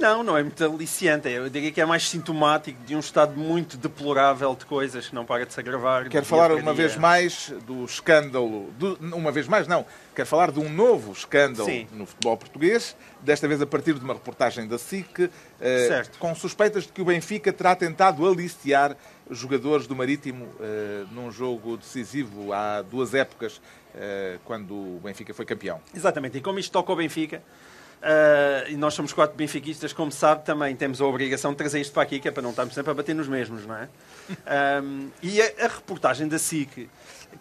Não, não é muito aliciante. Eu diria que é mais sintomático de um estado muito deplorável de coisas que não para de se agravar. Quero falar uma vez mais do escândalo. Do, uma vez mais, não. Quero falar de um novo escândalo Sim. no futebol português, desta vez a partir de uma reportagem da SIC, eh, com suspeitas de que o Benfica terá tentado aliciar jogadores do Marítimo eh, num jogo decisivo há duas épocas, eh, quando o Benfica foi campeão. Exatamente. E como isto toca ao Benfica. Uh, e nós somos quatro benfiquistas, como sabe, também temos a obrigação de trazer isto para aqui, que é para não estarmos sempre a bater nos mesmos, não é? Um, e a, a, reportagem da SIC,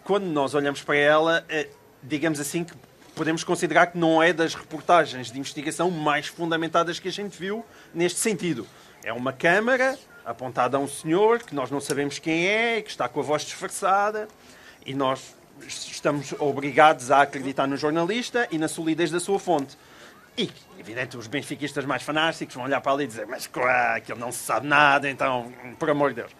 quando nós olhamos para ela, é, digamos assim que podemos considerar que não é das reportagens de investigação mais fundamentadas que a gente viu neste sentido. É uma câmara apontada a um senhor que nós não sabemos quem é, que está com a voz disfarçada, e nós estamos obrigados a acreditar no jornalista e na solidez da sua fonte. E, evidente, os benfiquistas mais fanáticos vão olhar para ali e dizer mas claro, que ele não se sabe nada, então, por amor de Deus.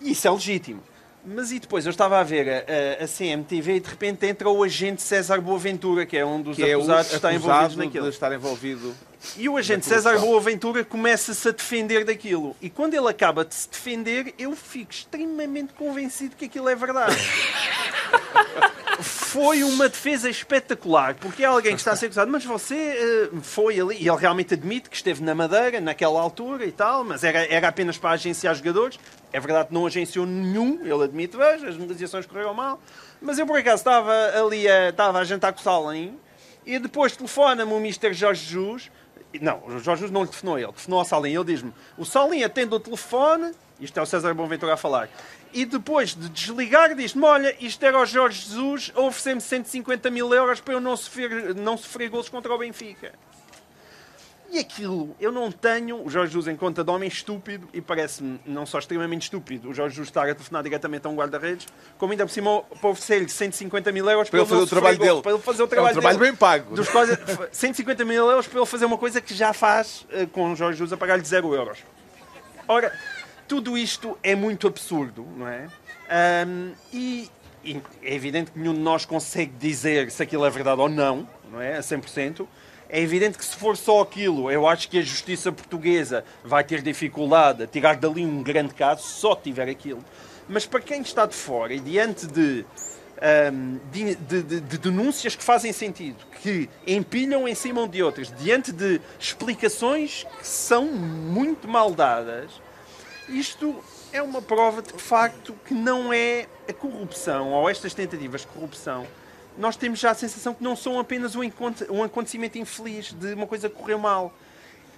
Isso é legítimo. Mas e depois, eu estava a ver a, a, CMTV e de repente entra o agente César Boaventura, que é um dos que acusados é estar envolvido naquilo. Estar envolvido e o agente César Boaventura começa-se a defender daquilo. E quando ele acaba de se defender, eu fico extremamente convencido que aquilo é verdade. foi uma defesa espetacular, porque é alguém que está a ser acusado, mas você uh, foi ali, e ele realmente admite que esteve na Madeira naquela altura e tal, mas era, era apenas para agenciar jogadores. É verdade que não agenciou nenhum, ele admite, veja, as negociações correram mal. Mas eu por acaso estava ali a, estava a jantar com o Salim e depois telefona-me o Mr. Jorge Jesus. Não, o Jorge Jesus não lhe telefonou ele, telefonou ao Salim. Ele diz-me: o Salim atende o telefone, isto é o César Bonventura a falar, e depois de desligar diz-me, olha, isto era o Jorge Jesus a oferecer-me 150 mil euros para eu não sofrer, não sofrer contra o Benfica. E aquilo, eu não tenho o Jorge Jesus em conta de homem estúpido e parece-me não só extremamente estúpido o Jorge Jesus estar a telefonar diretamente a um guarda-redes, como ainda por cima para oferecer-lhe 150 mil euros para, para ele fazer o trabalho dele. Para ele fazer o trabalho, é um trabalho dele, bem pago. Dos quais, 150 mil euros para ele fazer uma coisa que já faz eh, com o Jorge Jesus a pagar-lhe 0 euros. Ora, tudo isto é muito absurdo, não é? Um, e, e, é evidente que nenhum de nós consegue dizer se aquilo é verdade ou não, não é? A 100%. É evidente que se for só aquilo, eu acho que a justiça portuguesa vai ter dificuldade a tirar dali um grande caso, só tiver aquilo. Mas para quem está de fora e diante de, um, de, de, de, de, denúncias que fazem sentido, que empilham em cima de outras, diante de explicações que são muito mal dadas, isto é uma prova de facto que não é a corrupção ou estas tentativas de corrupção. Nós temos já a sensação que não são apenas um acontecimento infeliz de uma coisa que correu mal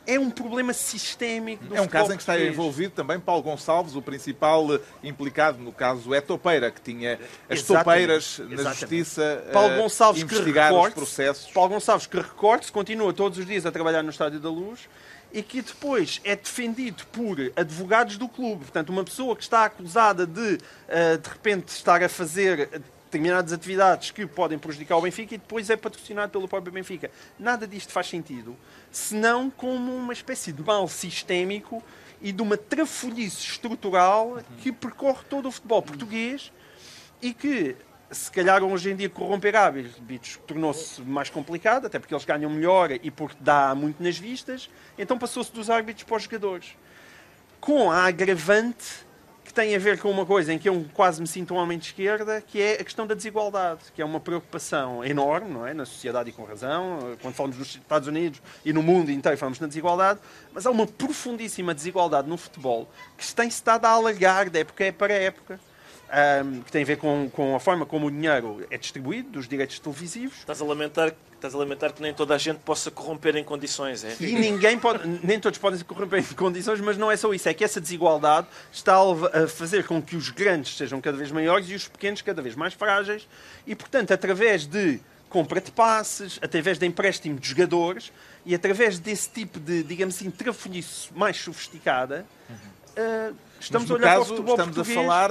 é um problema sistémico do É um caso em que está envolvido também Paulo Gonçalves, o principal eh, implicado no caso é Topeira, que tinha as Exatamente, topeiras na exatamente. justiça Paulo a Gonçalves que investigar os recorte, processos. Paulo Gonçalves que recorte continua todos os dias a trabalhar no Estádio da Luz e que depois é defendido por advogados do clube. Portanto, uma pessoa que está acusada de, eh, de repente, estar a fazer determinadas atividades que podem prejudicar o Benfica e depois é patrocinado pelo próprio Benfica. Nada disto faz sentido, senão como uma espécie de mal sistémico e de uma trafolhice estrutural que percorre todo o futebol português e que, se calhar hoje em dia, corromper árbitros tornou-se mais complicado, até porque eles ganham melhor e porque dá muito nas vistas, então passou-se dos árbitros para os jogadores. Com a agravante que tem a ver com uma coisa em que eu quase me sinto um homem de esquerda, que é a questão da desigualdade, que é uma preocupação enorme, não é, na sociedade e com razão. Quando falamos nos Estados Unidos e no mundo inteiro falamos na desigualdade, mas há uma profundíssima desigualdade no futebol que se tem estado a alargar de época para época. Um, que tem a ver com, com a forma como o dinheiro é distribuído, dos direitos televisivos, Estás a lamentar, estás a lamentar que nem toda a gente possa corromper em condições, é? E ninguém pode, nem todos podem se corromper em condições, mas não é só isso. É que essa desigualdade está a fazer com que os grandes sejam cada vez maiores e os pequenos cada vez mais frágeis. E, portanto, através de compra de passes, através de empréstimo de jogadores e através desse tipo de, digamos assim, trafolhice mais sofisticada, eh, estamos Mas, no a olhar caso, para o futebol estamos português. a falar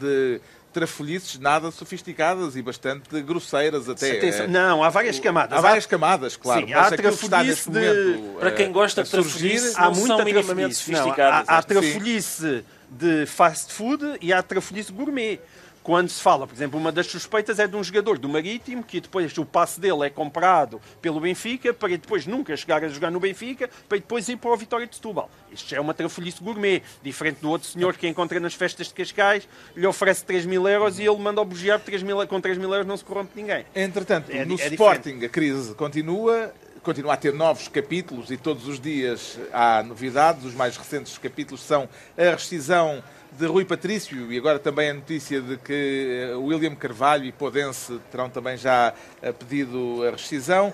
de trafolhices nada sofisticadas e bastante grosseiras até. É, Não, há várias camadas. Há várias camadas, claro. Sim, há neste trafolhice de- momento, Para quem eh, gosta a de trafolhice, há muita são minimamente trafolhice. Não, há, há é. trafolhice de fast food e há trafolhice gourmet. Quando se fala, por exemplo, uma das suspeitas é de um jogador do Marítimo que depois o passe dele é comprado pelo Benfica para depois nunca chegar a jogar no Benfica para depois ir para o Vitória de Setúbal. Isto já é uma trafolhice gourmet, diferente do outro senhor que encontra nas festas de Cascais, lhe oferece 3 mil euros e ele manda o bugiar por 3 mil, com 3 mil euros não se corrompe ninguém. Entretanto, É- no é Sporting a crise continua, continua a ter novos capítulos e todos os dias há novidades. Os mais recentes capítulos são a rescisão de Rui Patrício e agora também a notícia de que eh, William Carvalho e Podense terão também já eh, pedido a rescisão.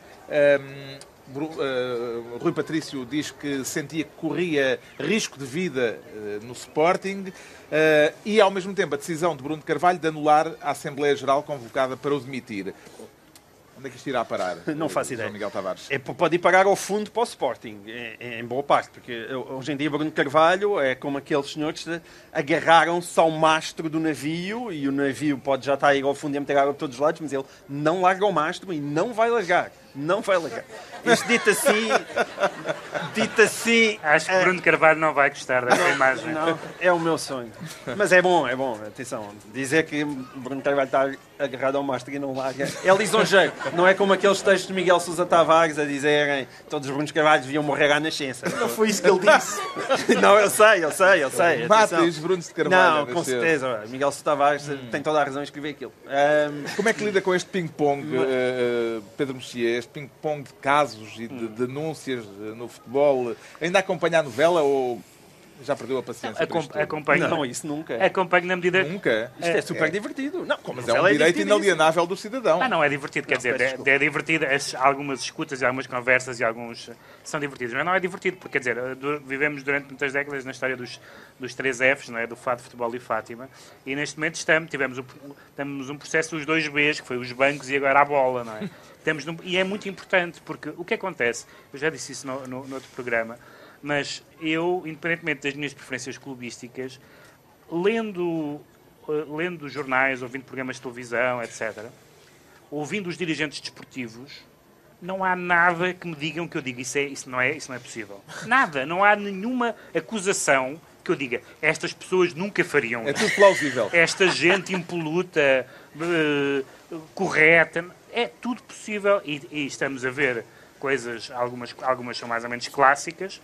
Bru- eh, Rui Patrício diz que sentia que corria risco de vida no Sporting e, ao mesmo tempo, a decisão de Bruno Carvalho de anular a Assembleia Geral convocada para o demitir. Onde é que isto irá parar? Não eh, faço João ideia. Miguel Tavares. É, pode ir parar ao fundo para o Sporting, em, em boa parte, porque hoje em dia Bruno Carvalho é como aqueles senhores que agarraram-se ao mastro do navio e o navio pode já estar a ir ao fundo e a meter água por todos os lados, mas ele não larga o mastro e não vai largar. Não vai largar. Isto dito assim, dito assim. Acho que é- Bruno Carvalho não vai gostar dessa imagem. não, é o meu sonho. Mas é bom, é bom. Atenção, dizer que Bruno Carvalho está agarrado ao mastro e não larga é lisonjeiro. Não é como aqueles textos de Miguel Sousa Tavares a dizerem todos os Brunos Carvalhos deviam morrer à nascença. Não foi isso que ele disse. não, eu sei, eu sei, eu sei. Atenção. os Brunos de Carvalho. Não, com certeza. Miguel Sousa Tavares tem toda a razão em escrever aquilo. Ahm, Como é que lida com este ping-pong, eh, Pedro Mexia? Este ping-pong de casos e de denúncias eh, no futebol? Ainda acompanha a novela ou já perdeu a paciência? Acom-? Acompanho, não, isso nunca. acompanho na medida. Nunca. Isto é super divertido. Não, como Mas é um novela direito inalienável do cidadão. Ah, não, é divertido, quer Não, dizer, é, é divertido, as- algumas escutas e algumas conversas e alguns são divertidos, mas não é divertido, porque, quer dizer, eh, vivemos durante muitas décadas na história dos, dos três Fs, não é? do Fado, Futebol e Fátima, e neste momento estamos, tivemos, o, temos um processo dos dois Bs, que foi os bancos e agora a bola, não é? Temos num- e é muito importante, porque o que acontece, eu já disse isso no, no, no outro programa, mas eu, independentemente das minhas preferências clubísticas, lendo, eh, lendo jornais, ouvindo programas de televisão, etc., ouvindo os dirigentes desportivos, não há nada que me digam que eu diga isso, é, isso, não, é, isso não é possível. Nada. Não há nenhuma acusação que eu diga estas pessoas nunca fariam. É tudo plausível. Esta gente impoluta, eh, correta, é tudo possível. E, e estamos a ver coisas, algumas, algumas são mais ou menos clássicas,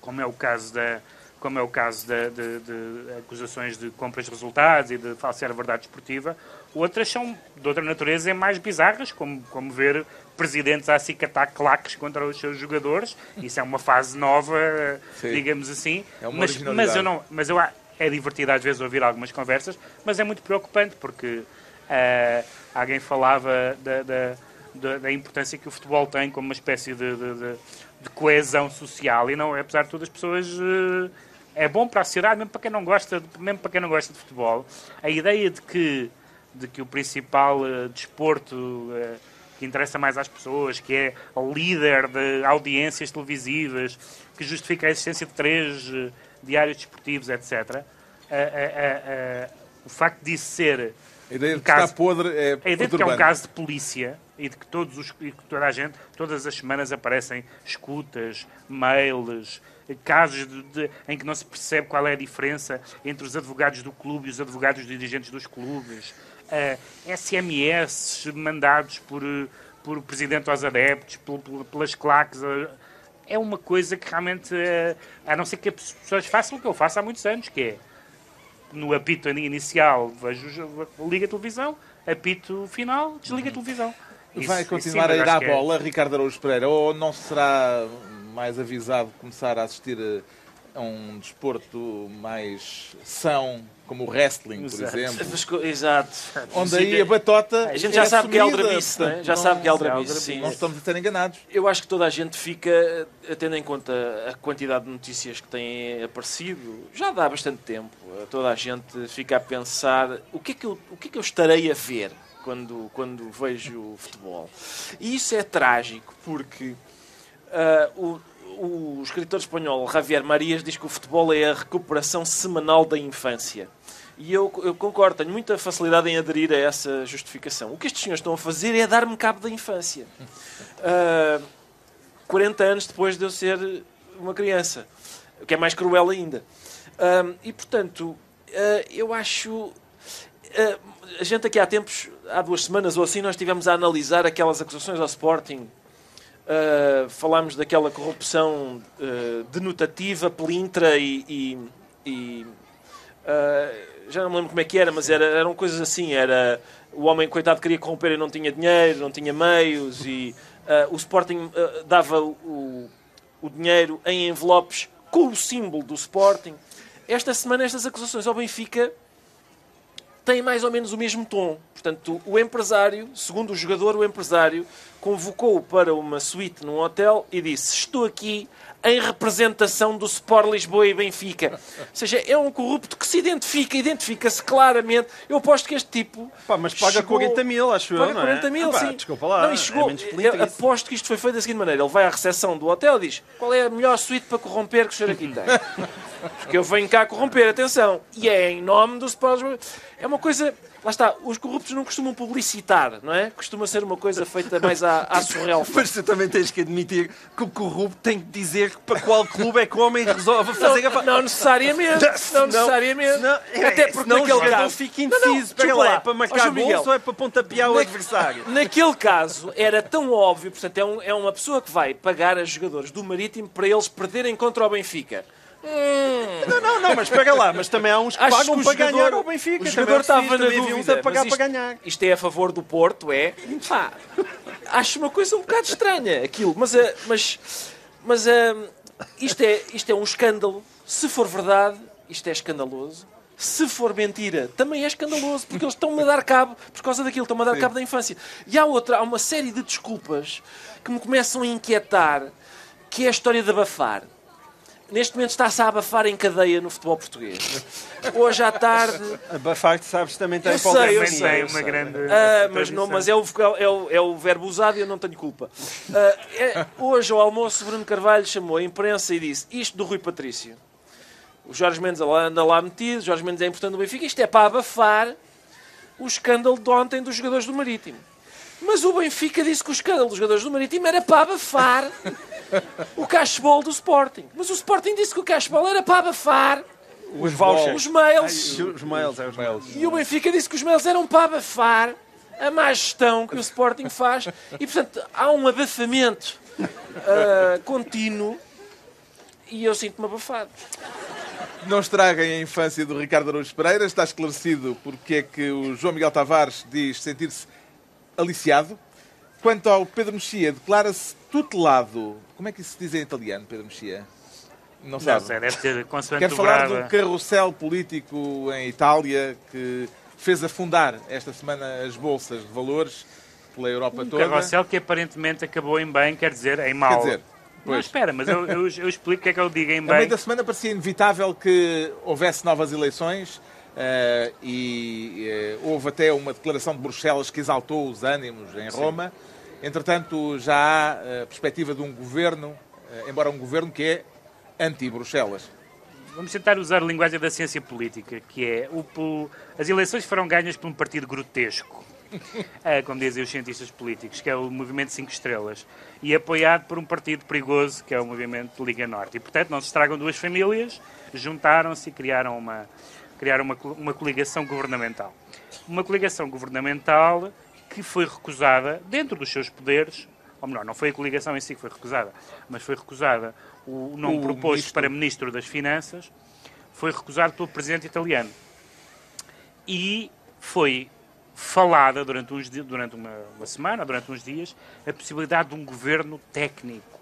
como é o caso da como é o caso de, de, de acusações de compras de resultados e de falsear a verdade esportiva. Outras são de outra natureza e mais bizarras, como, como ver presidentes a acicatar claques contra os seus jogadores. Isso é uma fase nova, Sim. digamos assim. É uma mas, mas eu não, mas eu, é divertido às vezes ouvir algumas conversas, mas é muito preocupante porque eh, alguém falava da, da, da- importância que o futebol tem como uma espécie de, de- de- de coesão social e não, apesar de tudo, as pessoas eh, é bom para a sociedade, mesmo para quem não gosta, mesmo para quem não gosta de futebol. A ideia de que de que o principal eh, desporto eh, que interessa mais às pessoas, que é líder de audiências televisivas, que justifica a existência de três diários desportivos, etc. O facto disso ser A ideia de que está caso- podre é a ideia de que é um caso de polícia e de que, todos os, que toda a gente, todas as semanas aparecem escutas, mails, casos de- de- em que não se percebe qual é a diferença entre os advogados do clube e os advogados dirigentes dos clubes, eh, SMS mandados por, por o presidente aos adeptos, pel- pel- pelas claques. eh, é uma coisa que realmente, eh, a não ser que as pessoas façam o que eu faço há muitos anos, que é no apito inicial vejo liga a televisão, apito final, desliga a televisão. Isso- Vai isso continuar sim, a ir à é- bola, Ricardo Araújo Pereira, ou não será mais avisado começar a assistir a a um desporto mais são, como o wrestling, por Exato. exemplo, Mas co- Exato. onde aí a batota A gente já é sabe que é assumida, aldrabice, não é? portanto, Já sabe que é não- aldrabice. Não estamos a ser enganados. Eu acho que toda a gente fica, eh, tendo em conta a quantidade de notícias que têm aparecido, já dá bastante tempo. eh, Toda a gente fica a pensar o que é que eu, o que é que eu estarei a ver quando, quando vejo o futebol. E isso é trágico, porque ah, o, o escritor espanhol Javier Marias diz que o futebol é a recuperação semanal da infância. E eu, eu concordo, tenho muita facilidade em aderir a essa justificação. O que estes senhores estão a fazer é dar-me cabo da infância. Ah, 40 anos depois de eu ser uma criança. O que é mais cruel ainda. Ah, e, portanto, ah, eu acho... a gente aqui há tempos, há duas semanas ou assim, nós estivemos a analisar aquelas acusações ao Sporting Uh, falámos daquela corrupção uh, denotativa, pelintra e. e- e, uh, já não me lembro como é que era, mas era, eram coisas assim. Era o homem, coitado, queria corromper e não tinha dinheiro, não tinha meios, e o Sporting dava o, o dinheiro em envelopes com o símbolo do Sporting. Esta semana, estas acusações ao Benfica têm mais ou menos o mesmo tom. Portanto, o empresário, segundo o jogador, o empresário convocou-o para uma suíte num hotel e disse: Estou aqui em representação do Sport Lisboa e Benfica. Ou seja, é um corrupto que se identifica, identifica-se claramente. Eu aposto que este tipo. Pá, mas paga chegou- 40 mil, acho eu, Paga não é? 40 mil, Ah, pá, sim. Desculpa lá, Não, e chegou, é aposto que isto foi feito da seguinte maneira. Ele vai à recepção do hotel e diz qual é a melhor suíte para corromper que o senhor aqui tem. Porque eu venho cá corromper, atenção. E é em nome do Sport Lisboa. É uma coisa... Lá está, os corruptos não costumam publicitar, não é? Costuma ser uma coisa feita mais à, à surreal. Mas tu também tens que admitir que o corrupto tem que dizer para qual clube é que o homem resolve fazer a... Não, não necessariamente. Não necessariamente. Senão, Até porque senão naquele caso... fica Não, não, indeciso. Espera desculpa lá, é para marcar gols Miguel. ou é para pontapear o Na- adversário? Naquele caso, era tão óbvio, portanto, é, um- é uma pessoa que vai pagar a jogadores do Marítimo para eles perderem contra o Benfica. Hum, Não, não, não, mas espera lá, mas também há uns que Acho pagam que para jogador- ganhar ao Benfica. O jogador estava na dúvida. a pagar mas para isto, ganhar. isto é a favor do Porto, é? Pá, acho uma coisa um bocado estranha aquilo. Mas, eh, mas, mas eh, isto, é, isto é um escândalo. Se for verdade, isto é escandaloso. Se for mentira, também é escandaloso, porque eles estão-me a dar cabo, por causa daquilo, estão-me a dar cabo da infância. E há outra, há uma série de desculpas que me começam a inquietar, que é a história de abafar. Neste momento está-se a abafar em cadeia no futebol português. Hoje à tarde, Abafar, sabes, também tem Eu sei, eu sei. Uma grande. Ah, mas, não, mas é, o, é, o, é o verbo usado e eu não tenho culpa. Ah, é- hoje, ao almoço, Bruno Carvalho chamou a imprensa e disse isto do Rui Patrício. O Jorge Mendes anda lá metido, o Jorge Mendes é importante no Benfica. Isto é para abafar o escândalo de ontem dos jogadores do Marítimo. Mas o Benfica disse que o escândalo dos jogadores do Marítimo era para abafar o cashball do Sporting. Mas o Sporting disse que o cashball era para abafar Os vouchers. os mails. Os mails, é os mails. E o Benfica disse que os mails eram para abafar a má gestão que o Sporting faz e, portanto, há um abafamento uh, contínuo e eu sinto-me abafado. Não estraguem a infância do Ricardo Araújo Pereira. Está esclarecido porque é que o João Miguel Tavares diz sentir-se aliciado. Quanto ao Pedro Mexia, declara-se tutelado. Como é que isso se diz em italiano, Pedro Mexia? Não Não sabe. sei, deve ter consoante Quero falar do carrossel político em Itália que fez afundar esta semana as bolsas de valores pela Europa Um toda. carrossel que aparentemente acabou em bem, quer dizer, em mal. Quer dizer, Não, pois, espera, mas eu, eu, eu explico o que é que eu digo em a bem. meio da semana parecia inevitável que houvesse novas eleições eh, e eh, houve até uma declaração de Bruxelas que exaltou os ânimos em Roma. Entretanto, já há a perspectiva de um governo, eh, embora um governo que é anti-Bruxelas. Vamos tentar usar a linguagem da ciência política, que é o, as eleições foram ganhas por um partido grotesco, eh, como dizem os cientistas políticos, que é o Movimento 5 Estrelas, e apoiado por um partido perigoso, que é o Movimento Liga Norte. E, portanto, não se estragam duas famílias, juntaram-se e criaram uma, criaram uma, uma coligação governamental. Uma coligação governamental que foi recusada, dentro dos seus poderes, ou melhor, não foi a coligação em si que foi recusada, mas foi recusada o nome O proposto ministro. para Ministro das Finanças, foi recusado pelo Presidente italiano. E foi falada durante, uns, durante uma, uma semana, durante uns dias, a possibilidade de um governo técnico,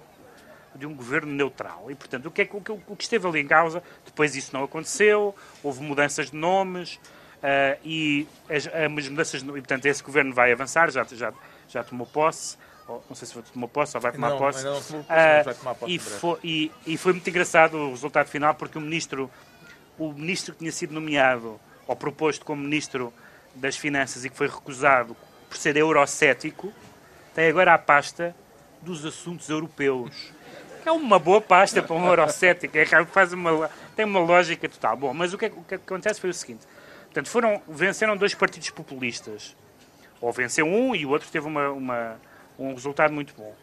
de um governo neutral. E, portanto, o que, é, o, que, o que esteve ali em causa, depois isso não aconteceu, houve mudanças de nomes, ah, e as, as mudanças, e, portanto, esse governo vai avançar, já, já, já tomou posse, ou, não sei se tomou posse ou vai tomar Não, posse. não posse, Ah, mas vai tomar posse e, foi, e, e foi muito engraçado o resultado final, porque o ministro, o ministro que tinha sido nomeado ou proposto como ministro das Finanças e que foi recusado por ser eurocético, tem agora a pasta dos assuntos europeus. É uma boa pasta para um eurocético, é, faz uma, tem uma lógica total. Bom, mas o que, é- o que acontece foi o seguinte: portanto, foram, venceram dois partidos populistas. Ou venceu um e o outro teve uma, uma- um resultado muito bom.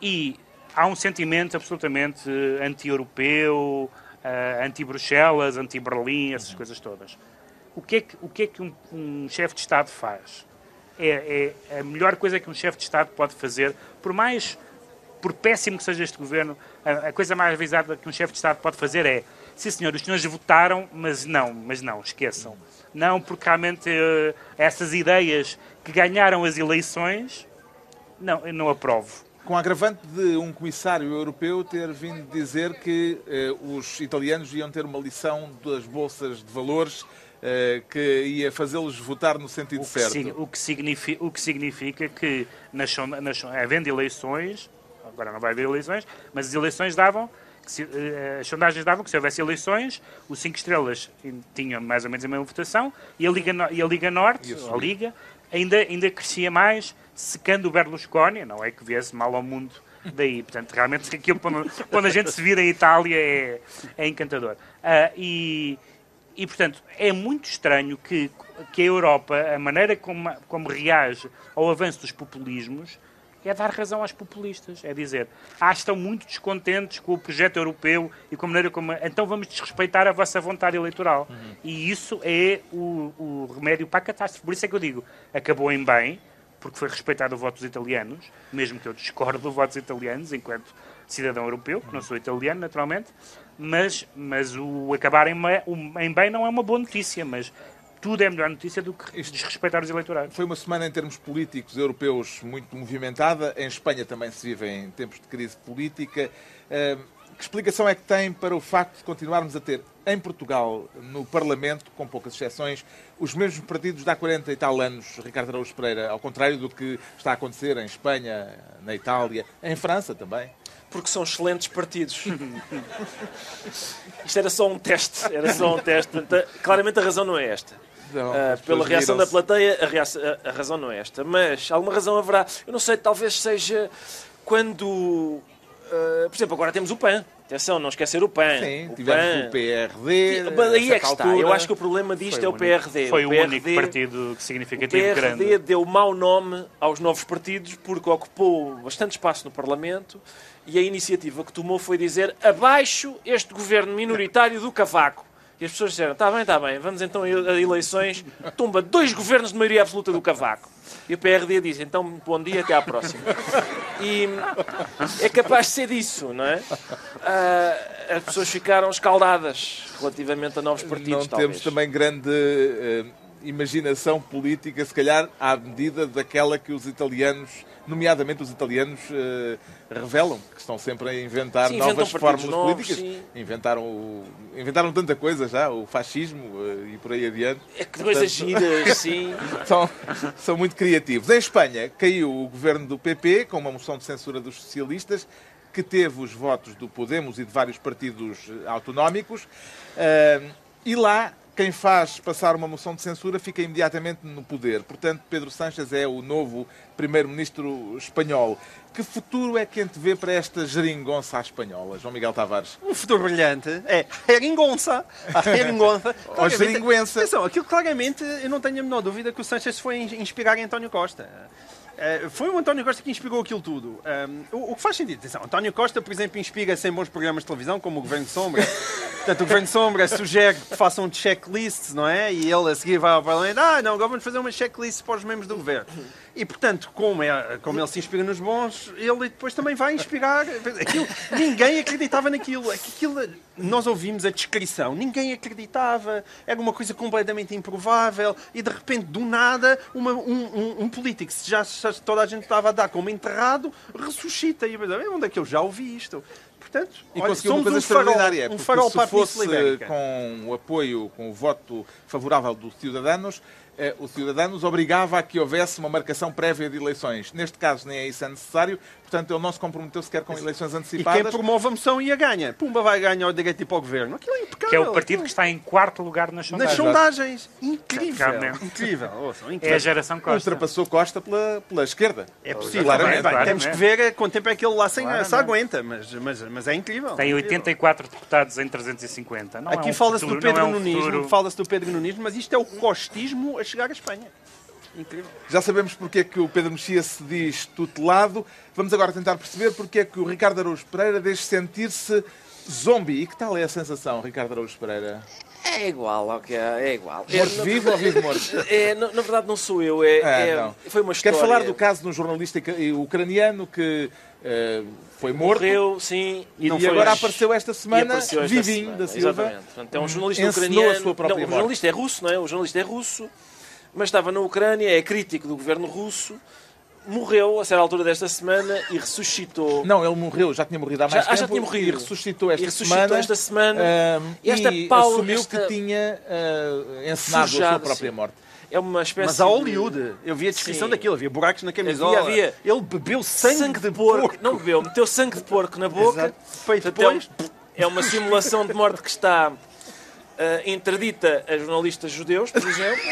E há um sentimento absolutamente eh, anti-europeu, eh, anti-Bruxelas, anti-Berlim, essas coisas todas. O que é que, o que, é que um, um chefe de Estado faz? É, é a melhor coisa que um chefe de Estado pode fazer, por mais por péssimo que seja este governo, a, a coisa mais avisada que um chefe de Estado pode fazer é sim senhor, os senhores votaram, mas não, mas não, esqueçam. Não, porque realmente eh, essas ideias que ganharam as eleições, não, eu não aprovo. Com a agravante de um comissário europeu ter vindo dizer que eh, os italianos iam ter uma lição das bolsas de valores eh, que ia fazê-los votar no sentido O certo. sig- o que significa, o que significa que, nas, nas, havendo eleições, agora não vai haver eleições, mas as eleições davam, se- eh, as sondagens davam que se houvesse eleições, os cinco estrelas tinham mais ou menos a mesma votação e a Liga, No- e a Liga Norte, a. Liga, ainda, ainda crescia mais, secando o Berlusconi, não é que viesse mal ao mundo daí. Portanto, realmente, aquilo, quando, quando a gente se vira em Itália, é, é encantador. Ah, e, e, portanto, é muito estranho que, que a Europa, a maneira como, como reage ao avanço dos populismos, é dar razão aos populistas. É dizer, ah, estão muito descontentes com o projeto europeu e com a maneira como. Então vamos desrespeitar a vossa vontade eleitoral. E isso é o, o remédio para a catástrofe. Por isso é que eu digo, acabou em bem, porque foi respeitado o voto dos italianos, mesmo que eu discordo do voto dos italianos, enquanto cidadão europeu, que não sou italiano, naturalmente, mas, mas o acabar em, em bem não é uma boa notícia, mas tudo é melhor notícia do que desrespeitar os eleitorados. Foi uma semana em termos políticos europeus muito movimentada. Em Espanha também se vive em tempos de crise política. Que explicação é que tem para o facto de continuarmos a ter em Portugal, no Parlamento, com poucas exceções, os mesmos partidos de há 40 e tal anos, Ricardo Araújo Pereira, ao contrário do que está a acontecer em Espanha, na Itália, em França também? Porque são excelentes partidos. Isto era só um teste. Era só um teste. Portanto, claramente a razão não é esta. Não, as pela reação da plateia, a, reação- a- a razão não é esta. Mas alguma razão haverá. Eu não sei, talvez seja quando. ah, por exemplo, agora temos o PAN. Atenção, não esquecer o PAN. Sim, o tivemos PAN. o PRD. Mas aí a é que está. Eu acho que o problema disto é o o PRD. Foi o, PRD único partido que O significativo PRD grande. deu mau nome aos novos partidos porque ocupou bastante espaço no Parlamento e a iniciativa que tomou foi dizer abaixo este governo minoritário do Cavaco. E as pessoas disseram, está bem, está bem, vamos então a eleições, tumba dois governos de maioria absoluta do Cavaco. E o PRD diz, então bom dia, até à próxima. E é capaz de ser disso, não é? Uh, as pessoas ficaram escaldadas relativamente a novos partidos, Não talvez. temos também grande uh, imaginação política, se calhar à medida daquela que os italianos, nomeadamente os italianos, uh, revelam, que estão sempre a inventar Sim, novas fórmulas novos, políticas. sim. Inventaram, o- inventaram tanta coisa já, o fascismo uh, e por aí adiante. É que coisas giras, sim. são, são muito criativos. Em Espanha caiu o governo do PP com uma moção de censura dos socialistas que teve os votos do Podemos e de vários partidos eh, autonómicos. Ah, e lá, quem faz passar uma moção de censura fica imediatamente no poder. Portanto, Pedro Sánchez é o novo primeiro-ministro espanhol. Que futuro é que antevê para esta geringonça espanhola, João Miguel Tavares? Um futuro brilhante. É Heringonça. A Heringonça. Ou Geringuença. Atenção, aquilo claramente, eu não tenho a menor dúvida que o Sanchez foi in- inspirar em António Costa. Eh, foi o António Costa que inspirou aquilo tudo. Um, o, o que faz sentido, atenção, António Costa, por exemplo, inspira-se em bons programas de televisão, como o Governo de Sombra. Portanto, o Governo de Sombra sugere que façam checklists, não é? E ele a seguir vai ao Parlamento, ah, não, agora vamos fazer uma checklist para os membros do Governo. E, portanto, como, é, como ele se inspira nos bons, ele depois também vai inspirar. Aquilo, ninguém acreditava naquilo. Aquilo, nós ouvimos a descrição, ninguém acreditava, era uma coisa completamente improvável e de repente, do nada, uma- um, um- um político que já, já toda a gente estava a dar como enterrado ressuscita. E eu pensava, onde é que eu já ouvi isto? Portanto, E olha, conseguiu uma coisa um farol, extraordinária, um porque farol se fosse com o apoio, com o voto favorável dos cidadãos, eh, os cidadãos obrigava a que houvesse uma marcação prévia de eleições. Neste caso nem é isso é necessário, portanto ele não se comprometeu sequer com eleições E quem antecipadas. promove a moção ia ganha. Pumba vai ganhar o direito de ir para o governo. Aquilo é impecável. Que é o partido que está em quarto lugar nas Nas sondagens. sondagens. Incrível. Realmente. Incrível. Ouçam, É incrível. a geração Costa. Ultrapassou Costa pela, pela esquerda. É possível. Claramente. Bem, bem, Claramente. temos que ver quanto tempo é que ele lá sem, Claramente. se aguenta, mas, mas, mas é incrível. Tem Incrível. 84 deputados em 350. Não Aqui é um fala-se do Pedro é um fala-se do Pedro Nunismo, mas isto é o costismo a chegar à Espanha. Incrível. Já sabemos porque é que o Pedro Mexia se diz tutelado. Vamos agora tentar perceber porque é que o Ricardo Araújo Pereira deixa sentir-se zombie. E que tal é a sensação, Ricardo Araújo Pereira? É igual, ok, é igual. É, Morto na- vivo ou vivo morto? é, na, na verdade não sou eu, é, Ah, é- não. foi uma história. Quero falar do caso de um jornalista ucraniano que eh, foi morto Morreu, sim. e não e foi agora hoje. apareceu esta semana apareceu esta vivinho semana, da Silva. Exatamente. Portanto, é um jornalista ucraniano. a sua própria não, o morte. jornalista é russo, não é? O jornalista é russo, mas estava na Ucrânia, é crítico do governo russo, morreu a certa altura desta semana e ressuscitou. Não, ele morreu, já tinha morrido há Já- mais ah, tempo já tinha morrido. e ressuscitou esta E ressuscitou semana. esta semana. ahm, E esta e Paulo- assumiu esta- que tinha ah, encenado a sua própria sim. morte. É uma espécie Mas a de- Hollywood, eu vi a descrição Sim. daquilo, havia buracos na camisola. Havia, havia. Ele bebeu sangue, de porco. Não bebeu, meteu sangue de porco na boca. Exato. Feito Portanto, é depois. É uma simulação de morte que está ah, interdita a jornalistas judeus, por exemplo.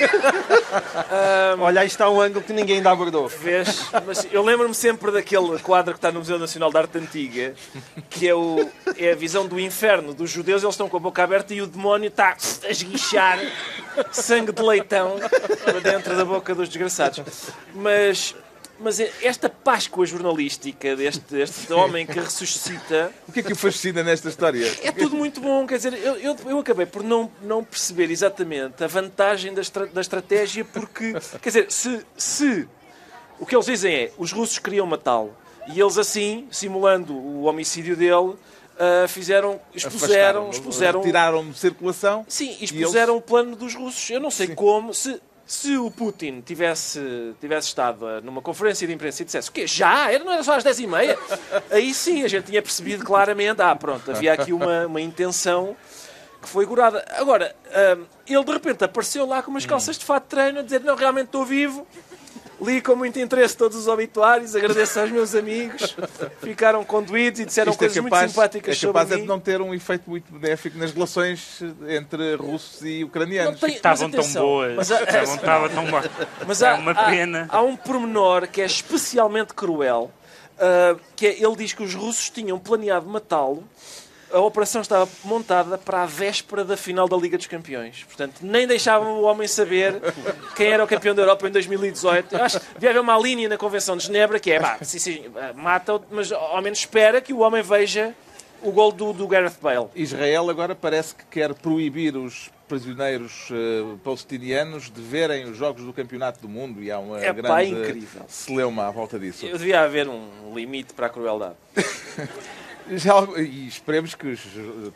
Olha, aí está um ângulo que ninguém ainda abordou. Vês? Mas eu lembro-me sempre daquele quadro que está no Museu Nacional de Arte Antiga, que é, o, é a visão do inferno dos judeus. Eles estão com a boca aberta e o demónio está a esguichar sangue de leitão para dentro da boca dos desgraçados. Mas, mas esta Páscoa jornalística deste, deste homem que ressuscita O que é que o fascina nesta história? é tudo muito bom. Quer dizer, eu, eu, eu acabei por não, não perceber exatamente a vantagem da, estra- da estratégia, porque, quer dizer, se, se o que eles dizem é os russos queriam matá-lo e eles assim, simulando o homicídio dele, ah, fizeram, expuseram, expuseram Tiraram-no de circulação. Sim, expuseram o plano dos russos. Eu não sei como. Se, se o Putin tivesse, tivesse estado numa conferência de imprensa e dissesse o quê? Já? Era, não era só às 10h30? Aí sim, a gente tinha percebido claramente. Ah, pronto, havia aqui uma, uma intenção que foi gorada. Agora, ah, ele de repente apareceu lá com umas calças de fato de treino a dizer não, realmente estou vivo. Li com muito interesse todos os obituários, agradeço aos meus amigos, ficaram conduídos e disseram Isto é coisas capaz, muito simpáticas é capaz sobre é mim. de não ter um efeito muito benéfico nas relações entre russos e ucranianos. tem- Estavam mas tão atenção, boas. mas há- Estavam, estavam tão boas. Mas é há, uma há- pena. Há, um pormenor que é especialmente cruel, ah, que é, ele diz que os russos tinham planeado matá-lo. A operação estava montada para a véspera da final da Liga dos Campeões. Portanto, nem deixavam o homem saber quem era o campeão da Europa em 2018. Eu acho que devia haver uma linha na Convenção de Genebra que é, pá, sim, sim, mata-o, mas ao menos espera que o homem veja O gol do, do Gareth Bale. Israel agora parece que quer proibir os prisioneiros uh, palestinianos de verem os jogos do Campeonato do Mundo e há uma É, pá, grande incrível. celeuma à volta disso. Eu devia haver um limite para a crueldade. Já, e esperemos que, os-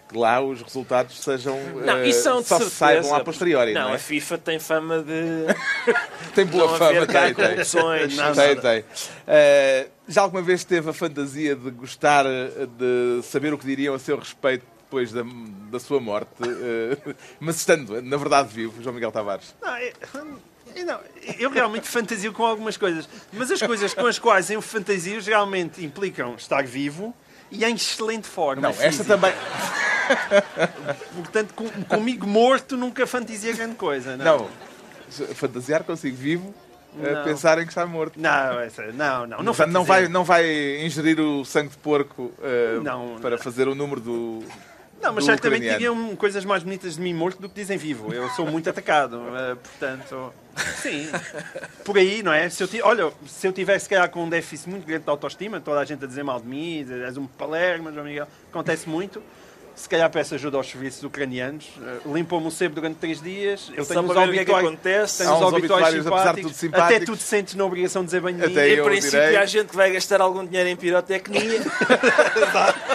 que lá os resultados sejam Não, isso são de só se certeza. saibam a posteriori, não, Não, é? a FIFA tem fama de Tem boa não fama, tem, tem. corrupções. Tem, tem. Eh, já alguma vez teve a fantasia de gostar eh, de saber o que diriam a seu respeito depois da, da sua morte? eh, mas estando, na verdade, vivo, João Miguel Tavares. Não, não, eu realmente fantasio com algumas coisas, mas as coisas com as quais eu fantasio geralmente implicam estar vivo e em excelente forma. Não, esta física. também. Portanto, com- comigo morto nunca fantasia grande coisa. Não, Não, fantasiar consigo vivo, Não. pensar em que está morto. não, essa- não, não. Não, Portanto, não, vai, não vai ingerir o sangue de porco eh, Não. para fazer o número do. Não, mas certamente digam coisas mais bonitas de mim morto do que dizem vivo. Eu sou muito atacado, eh, portanto, sim. Por aí, não é? Se eu, olha, se eu tivesse, se calhar, com um déficit muito grande de autoestima, toda a gente a dizer mal de mim, dizer, és um palermo, João Miguel, acontece muito. Se calhar peço ajuda aos serviços ucranianos, eh, limpam-me o sebo durante três dias, eu Só tenho os para ver o que é que obituários, acontece. tenho os obituários obituários, apesar de simpáticos, tudo simpáticos. até tu te sentes na obrigação de dizer bem de mim. Até Em princípio, direi. há gente que vai gastar algum dinheiro em pirotecnia.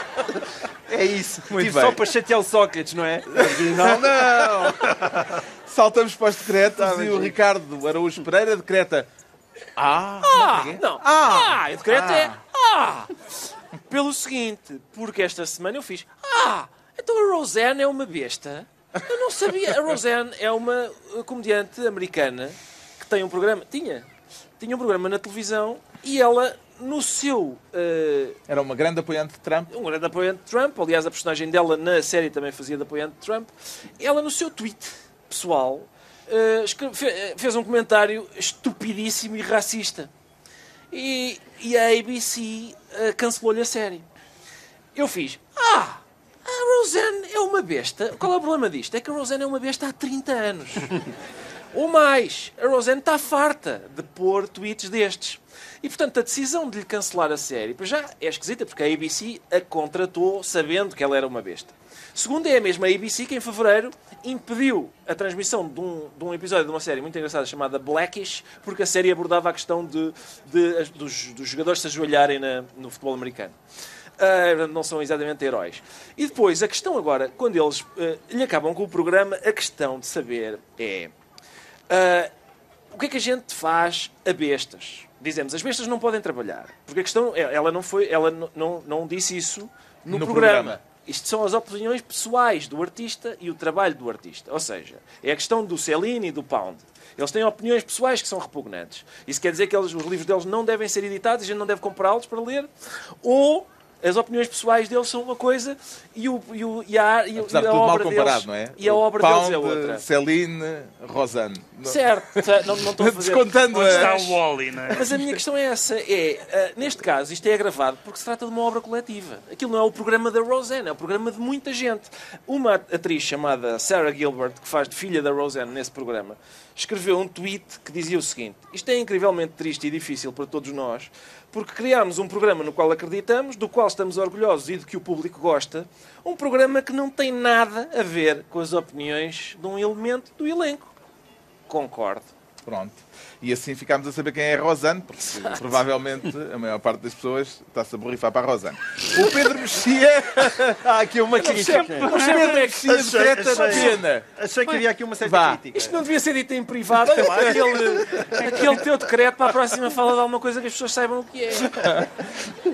É isso. Muito Tive bem. só para chatear o Sócrates, não é? Afinal, não. Saltamos para os decretos Tá, e o. Ricardo Araújo Pereira decreta. Ah! Ah, não. Ah! Ah, o decreto é ah. Pelo seguinte, porque esta semana eu fiz ah, então a Roseanne é uma besta. Eu não sabia. A Roseanne é uma uh, comediante americana que tem um programa. Tinha. Tinha um programa na televisão e ela, no seu. uh, Era uma grande apoiante de Trump. um grande apoiante de Trump, aliás, a personagem dela na série também fazia de apoiante de Trump. Ela, no seu tweet pessoal, eh, eh, fez um comentário estupidíssimo e racista. E, e a ABC eh, cancelou-lhe a série. Eu fiz, ah, a Roseanne é uma besta. Qual é o problema disto? É que a Roseanne é uma besta há 30 anos. Ou mais, a Roseanne está farta de pôr tweets destes. E, portanto, a decisão de lhe cancelar a série, já é esquisita, porque a ABC a contratou sabendo que ela era uma besta. Segundo, é a mesma ABC que, em fevereiro, impediu a transmissão de um, de um episódio de uma série muito engraçada chamada Blackish, porque a série abordava a questão de, de- dos, dos jogadores se ajoelharem na- no futebol americano. Ah, não são exatamente heróis. E depois, a questão agora, quando eles ah, lhe acabam com o programa, a questão de saber é ah, o que é que a gente faz a bestas? Dizemos, as bestas não podem trabalhar. Porque a questão, é- ela não foi, ela não, não, não disse isso no, No programa. programa. Isto são as opiniões pessoais do artista e o trabalho do artista. Ou seja, é a questão do Celine e do Pound. Eles têm opiniões pessoais que são repugnantes. Isso quer dizer que eles- os livros deles não devem ser editados e a gente não deve comprá-los para ler. Ou as opiniões pessoais deles são uma coisa e, o, e, o, e a, e, Apesar e a tudo mal obra comparado, deles, não é? E a O obra Pound, deles é outra. Celine, Rosanne. Certo, não, não estou a fazer. Descontando Onde a- está o Wally, não é? Mas a minha questão é essa: é, ah, neste caso, isto é agravado porque se trata de uma obra coletiva. Aquilo não é o programa da Roseanne, é o programa de muita gente. Uma atriz chamada Sarah Gilbert, que faz de filha da Roseanne nesse programa, escreveu um tweet que dizia o seguinte: Isto é incrivelmente triste e difícil para todos nós, porque criámos um programa no qual acreditamos, do qual estamos orgulhosos e de que o público gosta, um programa que não tem nada a ver com as opiniões de um elemento do elenco. Concordo. Pronto. E assim ficámos a saber quem é a Rosane, porque provavelmente a maior parte das pessoas está-se a borrifar para a Rosane. O Pedro Mexia, Há aqui uma crítica. o Pedro Mexia decreta pena. Achei que havia aqui uma certa Vá. crítica. Isto não devia ser dito em privado. Aquele, aquele teu decreto para a próxima fala de alguma coisa que as pessoas saibam o que é.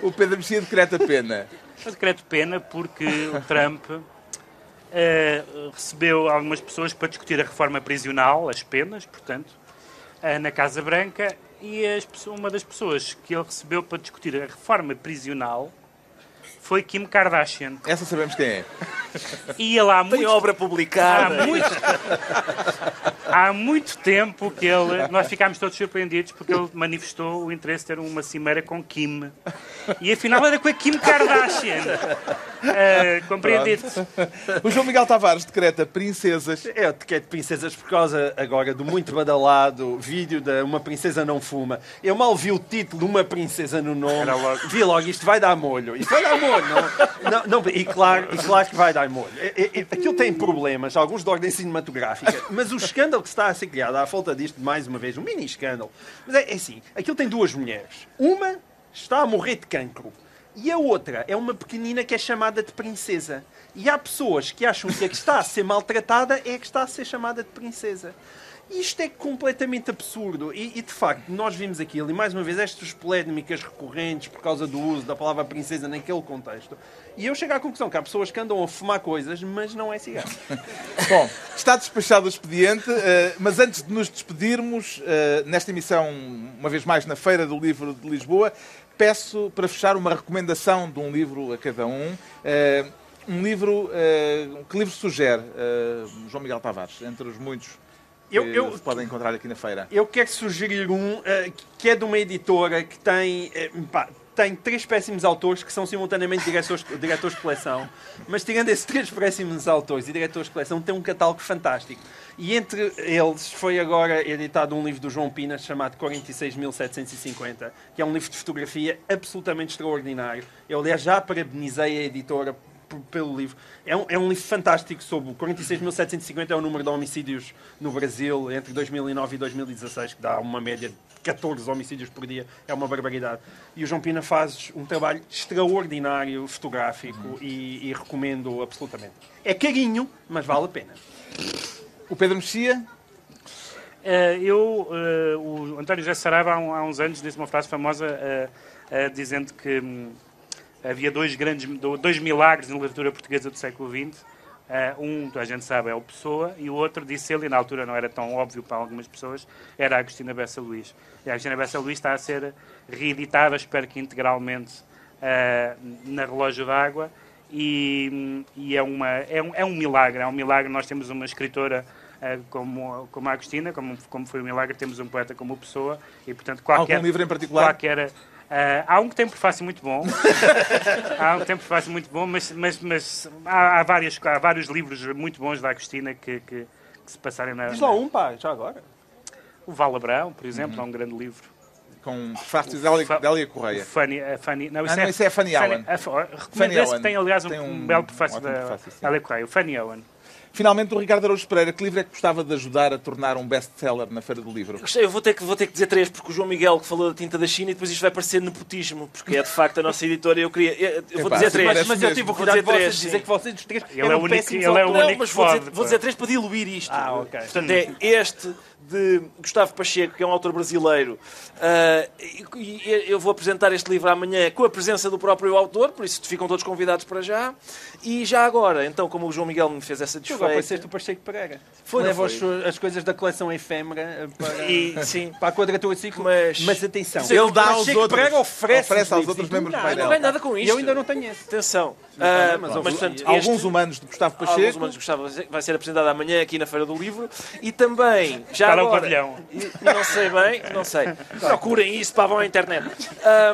O Pedro Mexia decreta pena. Eu decreto pena porque o Trump eh, recebeu algumas pessoas para discutir a reforma prisional, as penas, portanto, na Casa Branca, e uma das pessoas que ele recebeu para discutir a reforma prisional foi Kim Kardashian. Essa sabemos quem é. E ele há Tem muito, obra há publicada. muito, há muito tempo que ele. Nós ficámos todos surpreendidos porque ele manifestou o interesse de ter uma cimeira com Kim. E afinal era com a Kim Kardashian. Uh, compreendido. O João Miguel Tavares decreta princesas. É o de princesas por causa agora do muito badalado vídeo da Uma Princesa Não Fuma. Eu mal vi o título Uma Princesa no nome. logo. Vi logo, isto vai dar molho. Isto vai dar molho, não? não, não e, claro, e claro que vai dar molho. É, é, aquilo tem problemas, alguns de ordem cinematográfica, mas o escândalo que está a ser criado à falta disto, mais uma vez, um mini escândalo. Mas é, é assim, aquilo tem duas mulheres. Uma está a morrer de cancro. E a outra é uma pequenina que é chamada de princesa. E há pessoas que acham que a que está a ser maltratada é a que está a ser chamada de princesa. Isto é completamente absurdo. E, e, de facto, nós vimos aquilo, e mais uma vez, estas polémicas recorrentes por causa do uso da palavra princesa naquele contexto. E eu chego à conclusão que há pessoas que andam a fumar coisas, mas não é cigarro. Bom, está despachado o expediente, eh, mas antes de nos despedirmos, eh, nesta emissão, uma vez mais na Feira do Livro de Lisboa, peço para fechar uma recomendação de um livro a cada um. Uh, um livro, uh, que livro sugere, uh, João Miguel Tavares, entre os muitos que eu, eu, podem encontrar aqui na feira? Eu quero sugerir um que é de uma editora que tem. Pá, tem três péssimos autores que são simultaneamente diretores, diretores de coleção, mas tirando esses três péssimos autores e diretores de coleção, tem um catálogo fantástico. E entre eles foi agora editado um livro do João Pinas chamado 46.750, que é um livro de fotografia absolutamente extraordinário. Eu, aliás, já parabenizei a editora pelo livro. É um, é um livro fantástico sobre 46.750 é o número de homicídios no Brasil entre 2009 e 2016, que dá uma média de 14 homicídios por dia. É uma barbaridade. E o João Pina faz um trabalho extraordinário fotográfico uhum. e, e recomendo absolutamente. É carinho, mas vale a pena. O Pedro Mexia? Uh, eu, uh, o António José Saraiva, há, um, há, uns anos, disse uma frase famosa uh, dizendo que um, havia dois grandes, dois milagres na literatura portuguesa do século XX. Um, a gente sabe, é o Pessoa, e o outro, disse ele, e na altura não era tão óbvio para algumas pessoas, era a Agostina Bessa Luís. E a Agostina Bessa Luís está a ser reeditada, espero que integralmente, na Relógio d'Água, e, e é, uma, é, um, é um milagre, é um milagre. Nós temos uma escritora uh, como, como a Agostina, como, como foi o milagre, temos um poeta como o Pessoa, e portanto qualquer... Algum livro em particular? Qualquer, Uh, há um que tem prefácio muito bom. há um que tem prefácio muito bom, mas, mas, mas há, há, vários, há vários livros muito bons da Agostina que, que, que se passarem na. Diz lá um, pá, já agora. O Val Abrão, por exemplo, uhum. é um grande livro com prefácios de Délia Correia. Fanny, a Fanny, não, isso, ah, é, não, isso é Fanny Owen. Fanny Owen. que tem, aliás, um, um, um belo prefácio da Délia Correia, o Fanny Owen. Finalmente, o Ricardo Araújo Pereira, que livro é que gostava de ajudar a tornar um best-seller na Feira do Livro? Eu vou ter, que, vou ter que dizer três, porque o João Miguel que falou da tinta da China e depois isto vai parecer nepotismo, porque é de facto a nossa editora. Eu queria. Eu, eu vou dizer três. Mas, mas eu tive o cuidado de vocês dizer que vocês dos três. Ele é o único, ele é o único mas vou dizer, vou dizer três para diluir isto. Ah, ok. Portanto, é este de Gustavo Pacheco, que é um autor brasileiro. Uh, e, e eu vou apresentar este livro amanhã com a presença do próprio autor, por isso ficam todos convidados para já. E já agora, então, como o João Miguel me fez essa desfeita... Tu apareceste o Pacheco Pereira. Foi, Leva foi. as coisas da coleção efêmera para, e, sim. para a quadratura ciclo. Mas, mas atenção, ele dá aos outros, Pereira oferece, oferece aos outros membros do painel. Não ganho nada com isto. E eu ainda não tenho esse. Atenção. Uh, mas, mas, portanto, alguns este, humanos de Gustavo Pacheco. Alguns humanos de Gustavo vai ser apresentado amanhã aqui na Feira do Livro. E também, já para agora... o pavilhão. Não sei bem, não sei. Procurem isso, pá, vão à internet.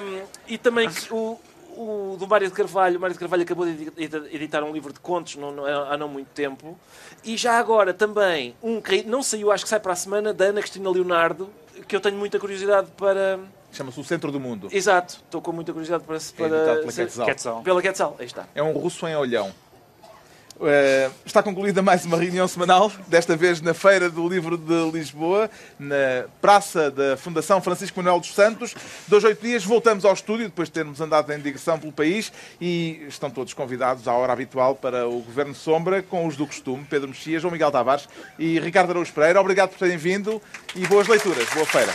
Um, e também o, o do Mário de Carvalho. O Mário de Carvalho acabou de editar um livro de contos não, não, há não muito tempo. E já agora também, um que não saiu, acho que sai para a semana, da Ana Cristina Leonardo, que eu tenho muita curiosidade para. Chama-se O Centro do Mundo. Exato, estou com muita curiosidade para. para é pela Quetzal. Quetzal. Pela Quetzal, aí está. É um russo em olhão. Uh, está concluída mais uma reunião semanal, desta vez na Feira do Livro de Lisboa, na Praça da Fundação Francisco Manuel dos Santos. Dois, oito dias, voltamos ao estúdio, depois de termos andado em digressão pelo país, e estão todos convidados à hora habitual para o Governo Sombra, com os do costume, Pedro Mexias, João Miguel Tavares e Ricardo Araújo Pereira. Obrigado por terem vindo e boas leituras. Boa feira.